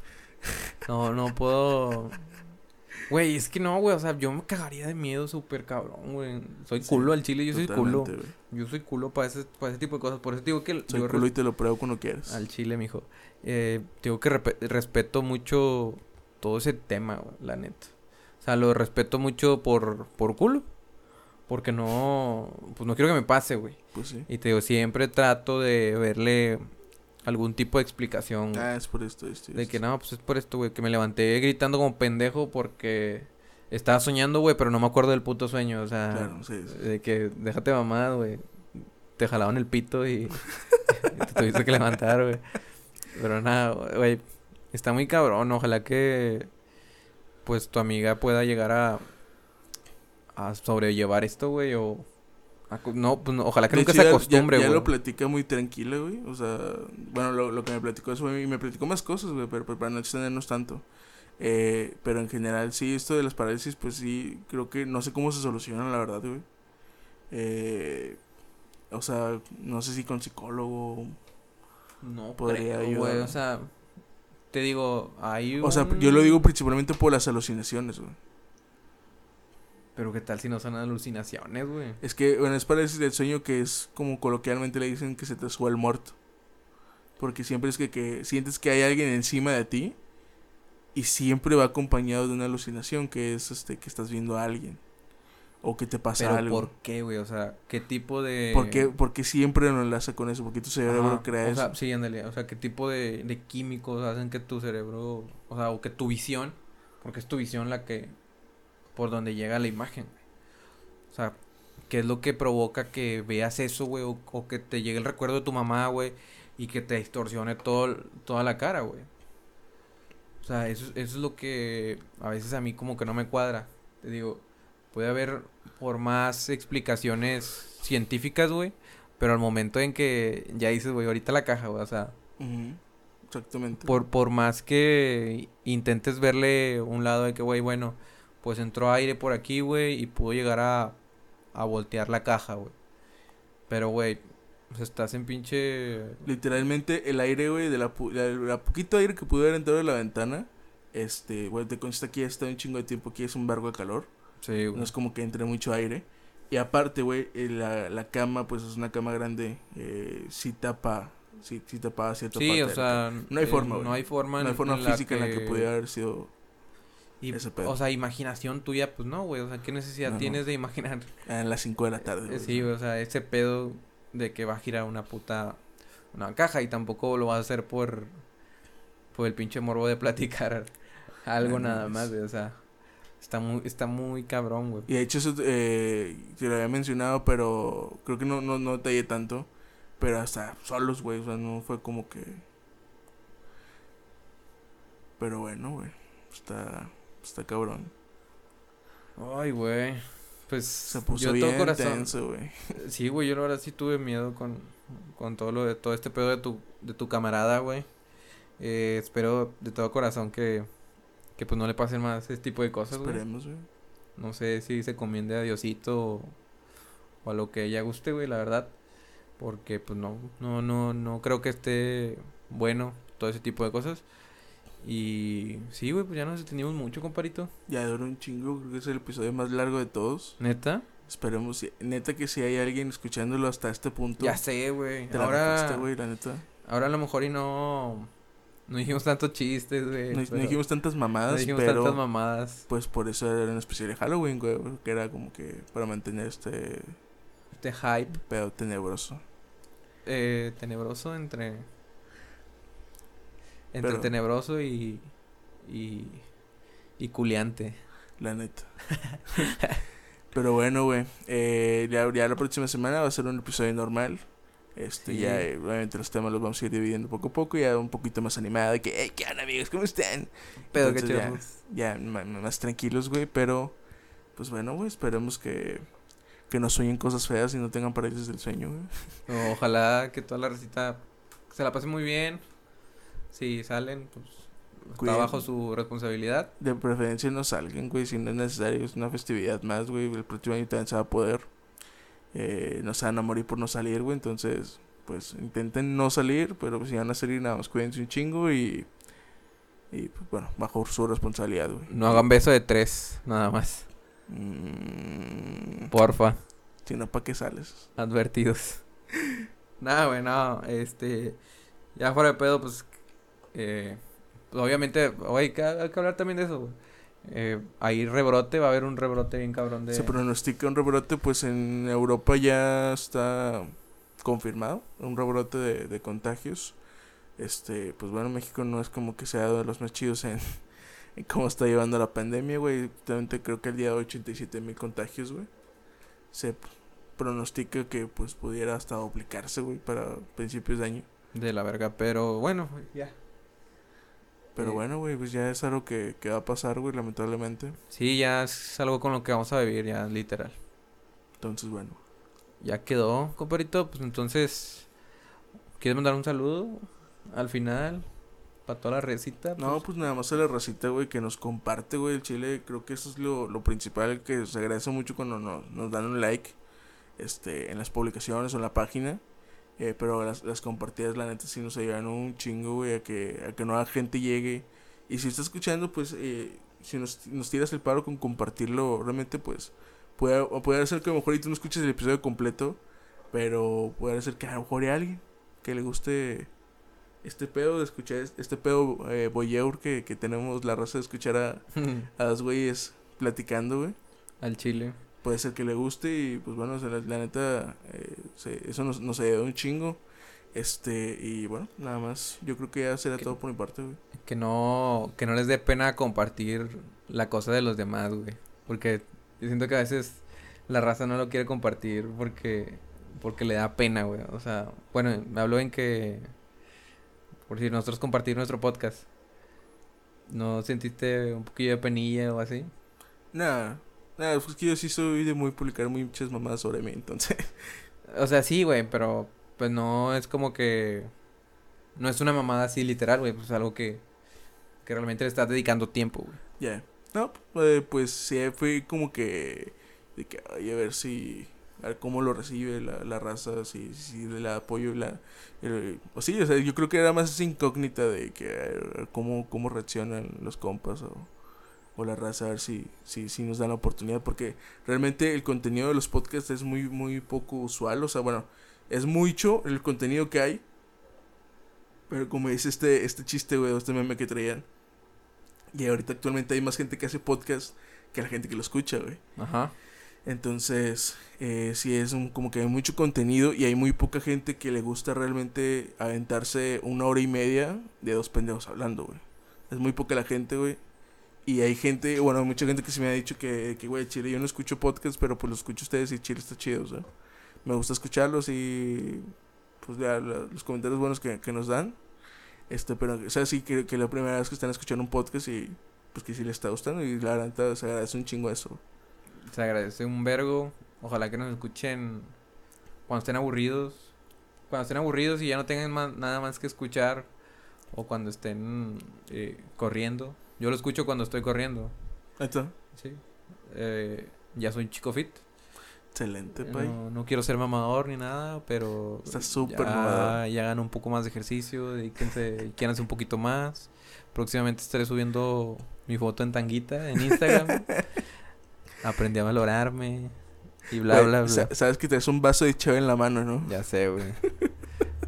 No, no puedo Güey, es que no, güey, o sea, yo me cagaría de miedo súper cabrón, güey. Soy culo al chile, yo soy culo. Yo soy culo para ese, para ese tipo de cosas. Por eso digo que... Soy culo y te lo pruebo cuando quieras. Al chile, mijo. Eh, digo que respeto mucho todo ese tema, güey, la neta. O sea, lo respeto mucho por, por culo. Porque no... Pues no quiero que me pase, güey. Pues sí. Y te digo, siempre trato de verle algún tipo de explicación. Ah, es por esto, esto. De que no, pues es por esto, güey. Que me levanté gritando como pendejo porque estaba soñando, güey, pero no me acuerdo del puto sueño. O sea, claro, sí, de que déjate mamada, güey. Te jalaban el pito y, te tuviste que levantar, güey. Pero nada, güey. Está muy cabrón. Ojalá que, pues, tu amiga pueda llegar a, a sobrellevar esto, güey, o no, pues ojalá que nunca se acostumbre, güey. Ya, lo platica muy tranquila, güey. O sea, bueno, lo, lo que me platicó eso, y me platicó más cosas, güey, pero, para no extendernos tanto. Eh, pero en general, sí, esto de las parálisis, pues sí, creo que no sé cómo se soluciona, la verdad, güey. Eh, o sea, no sé si con psicólogo. No, podría ayudar. Güey, o sea, te digo, hay O sea, yo lo digo principalmente por las alucinaciones, güey. Pero qué tal si no son alucinaciones, güey. Es que, bueno, es parálisis del sueño que es como coloquialmente le dicen que se te sube el muerto. Porque siempre es que, que sientes que hay alguien encima de ti y siempre va acompañado de una alucinación que es este que estás viendo a alguien. O que te pasa Pero algo. ¿por qué, güey? O sea, ¿qué tipo de... ¿Por qué, por qué siempre lo enlaza con eso? ¿Por qué tu cerebro Ajá, crea o eso? sea, sí, ándale. O sea, ¿qué tipo de, de químicos hacen que tu cerebro, o sea, o que tu visión, porque es tu visión la que, por donde llega la imagen. O sea, ¿qué es lo que provoca que veas eso, güey? O, o que te llegue el recuerdo de tu mamá, güey, y que te distorsione todo, toda la cara, güey. O sea, eso, eso es lo que a veces a mí como que no me cuadra. Te digo, puede haber por más explicaciones científicas, güey, pero al momento en que ya dices, güey, ahorita la caja, güey, o sea, Exactamente. por, por más que intentes verle un lado de que, güey, bueno, pues entró aire por aquí, güey, y pudo llegar a, a voltear la caja, güey. Pero, güey, sea, estás en pinche... Literalmente el aire, güey, de la, pu- la, la poquito aire que pudo haber entrado de la ventana, este, güey, te consta aquí está un chingo de tiempo, aquí es un barco de calor, Sí, no es como que entre mucho aire. Y aparte, güey, eh, la, la cama, pues es una cama grande, eh, sí tapa, sí, sí tapa cierta Sí, parte o sea... No hay eh, forma, güey. No hay forma, no hay en- forma en la física en la que pudiera haber sido y, ese pedo. O sea, imaginación tuya, pues no, güey. O sea, ¿qué necesidad tienes de imaginar? a las 5 de la tarde. Eh, güey. Sí, o sea, ese pedo de que va a girar una puta una caja y tampoco lo vas a hacer por por el pinche morbo de platicar algo No nada más, güey, o sea, está muy está muy cabrón, güey. Y de hecho, eso eh, te lo había mencionado, pero creo que no, no, no detallé tanto. Pero hasta solos, güey, o sea, no fue como que... Pero bueno, güey, está, está cabrón. Ay, güey. Pues Se puso yo bien todo corazón. tenso, güey. Sí, güey, yo la verdad sí tuve miedo con con todo lo de todo este pedo de tu de tu camarada, güey. Eh, espero de todo corazón que que pues no le pasen más ese tipo de cosas, güey. Esperemos, güey. No sé si se comiende a Diosito o, o a lo que ella guste, güey, la verdad. Porque pues no, no, no, no creo que esté bueno todo ese tipo de cosas. Y sí, güey, pues ya nos detenimos mucho, comparito. Ya duró un chingo, creo que es el episodio más largo de todos. Neta. Esperemos, neta que si hay alguien escuchándolo hasta este punto. Ya sé, güey. La Ahora, la neta. ahora a lo mejor y no, no dijimos tantos chistes, güey. No, no pero- dijimos tantas no mamadas, dijimos pero... tantas mamadas. Pues por eso era un especial de Halloween, güey, que era como que para mantener este Este hype pedo tenebroso. eh, tenebroso entre... Entre Pero- tenebroso y... Y... Y culiante. La neta. Pero bueno, güey. Eh, ya, ya la próxima semana va a ser un episodio normal. Este, Sí. ya, eh, obviamente los temas los vamos a ir dividiendo poco a poco. Ya un poquito más animada. De que, hey, ¿qué onda, amigos? ¿Cómo están? Pero Entonces, chido. Ya, ya más tranquilos, güey. Pero, pues bueno, güey. Esperemos que, que no sueñen cosas feas y no tengan parálisis del sueño, güey. Ojalá que toda la recita se la pase muy bien. Si salen, pues está bajo su responsabilidad. De preferencia no salgan, güey, si no es necesario, es una festividad más, güey, el próximo año también se va a poder. Eh, no se van a morir por no salir, güey, entonces, pues intenten no salir, pero si van a salir, nada más cuídense un chingo y, y pues, bueno, bajo su responsabilidad, güey. No hagan beso de tres, nada más. Mm, Porfa, si no, ¿para qué sales? advertidos. Nada, güey, no, este, ya fuera de pedo, pues, eh, pues, obviamente, oye, hay que, hay que hablar también de eso, güey. Eh, hay rebrote, va a haber un rebrote bien cabrón de... Se pronostica un rebrote, pues en Europa ya está confirmado, un rebrote de, de contagios. Este, pues bueno, México no es como que sea de los más chidos en, en cómo está llevando la pandemia, güey. Actualmente creo que el día de hoy 87 mil contagios, güey. Se pronostica que pues pudiera hasta duplicarse, güey, para principios de año. de la verga, pero bueno, ya. Pero bueno, güey, pues ya es algo que, que va a pasar, güey, lamentablemente. Sí, ya es algo con lo que vamos a vivir, ya, literal. Entonces, bueno. Ya quedó, compadrito. Pues entonces, ¿quieres mandar un saludo al final? Para toda la recita. No, pues nada más a la racita, güey, que nos comparte, güey, el chile. Creo que eso es lo, lo principal, que se agradece mucho cuando nos, nos dan un like este, en las publicaciones o en la página. Eh, pero las, las compartidas, la neta, sí nos ayudan un chingo, güey, a que, a que nueva gente llegue. Y si está escuchando, pues, eh, si nos, nos tiras el paro con compartirlo, realmente, pues, puede, puede ser que a lo mejor y tú no escuches el episodio completo, pero puede ser que a lo mejor hay alguien que le guste este pedo de escuchar, es- este pedo eh, voyeur que, que tenemos la raza de escuchar a, a dos güeyes platicando, güey. al chile. Puede ser que le guste y pues bueno, o sea, la, la neta, eh, se- eso nos, nos ayudó un chingo. Este, y bueno, nada más, yo creo que ya será Que- todo por mi parte, güey. Que no, que no les dé pena compartir la cosa de los demás, güey. Porque yo siento que a veces la raza no lo quiere compartir porque, porque le da pena, güey. O sea, bueno, me hablo en que, por si nosotros compartir nuestro podcast, ¿no sentiste un poquillo de penilla o así? Nada, nada, pues que yo sí soy de muy publicar muchas mamadas sobre mí, entonces. O sea, sí, güey, pero pues no es como que... No es una mamada así literal, güey. Pues es algo que, que realmente le estás dedicando tiempo, güey. Ya. No, eh, pues sí, fue como que. De que, ay, a ver si. A ver cómo lo recibe la, la raza, si, si le apoyo. La, el- o sí, o sea, yo creo que era más esa incógnita de que. a ver, cómo, cómo reaccionan los compas o, o la raza, a ver si, si, si nos dan la oportunidad. Porque realmente el contenido de los podcasts es muy, muy poco usual. O sea, bueno, es mucho el contenido que hay. Pero como dice este, este chiste, güey, este meme que traían. Y ahorita actualmente hay más gente que hace podcast que la gente que lo escucha, güey. Ajá. Entonces, eh, sí es un, como que hay mucho contenido y hay muy poca gente que le gusta realmente aventarse una hora y media de dos pendejos hablando, güey. Es muy poca la gente, güey. Y hay gente, bueno, mucha gente que se me ha dicho que, que güey, Chile, yo no escucho podcast, pero pues lo escucho ustedes y Chile está chido, o sea. Me gusta escucharlos y pues ya los comentarios buenos que, que nos dan. Este, pero, o sea, sí que, que la primera vez que están escuchando un podcast y pues que sí les está gustando y la verdad se agradece un chingo eso. Se agradece un vergo. Ojalá que nos escuchen cuando estén aburridos. Cuando estén aburridos y ya no tengan nada más que escuchar. O cuando estén eh, corriendo. Yo lo escucho cuando estoy corriendo. Está. Sí. Eh, ya soy un chico fit. Excelente, pay. No, no quiero ser mamador ni nada, pero. Está súper ya, ya hagan un poco más de ejercicio. Dedíquense, quieranse un poquito más. Próximamente estaré subiendo mi foto en tanguita en Instagram. Aprendí a valorarme. Y bla, bla, bla. sa- Sabes que traes un vaso de chave en la mano, ¿no? Ya sé, güey.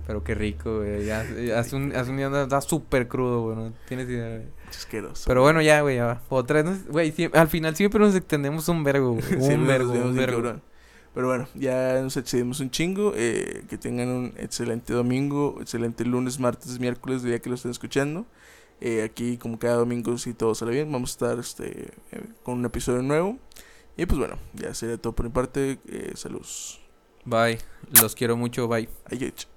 Pero qué rico, güey. Ya, hace un, hace un día está súper crudo, güey. No tienes idea, güey. Asqueroso. Pero bueno, ya, güey, ya va. Otra vez, güey, al final siempre nos extendemos un vergo, güey. Un vergo, un vergo. Pero bueno, ya nos excedimos un chingo. eh, que tengan un excelente domingo, excelente lunes, martes, miércoles, día que lo estén escuchando. Eh, aquí, como cada domingo, si todo sale bien, vamos a estar este, eh, con un episodio nuevo. Y pues bueno, ya sería todo por mi parte. Eh, saludos. Bye. Los quiero mucho, bye. Adiós.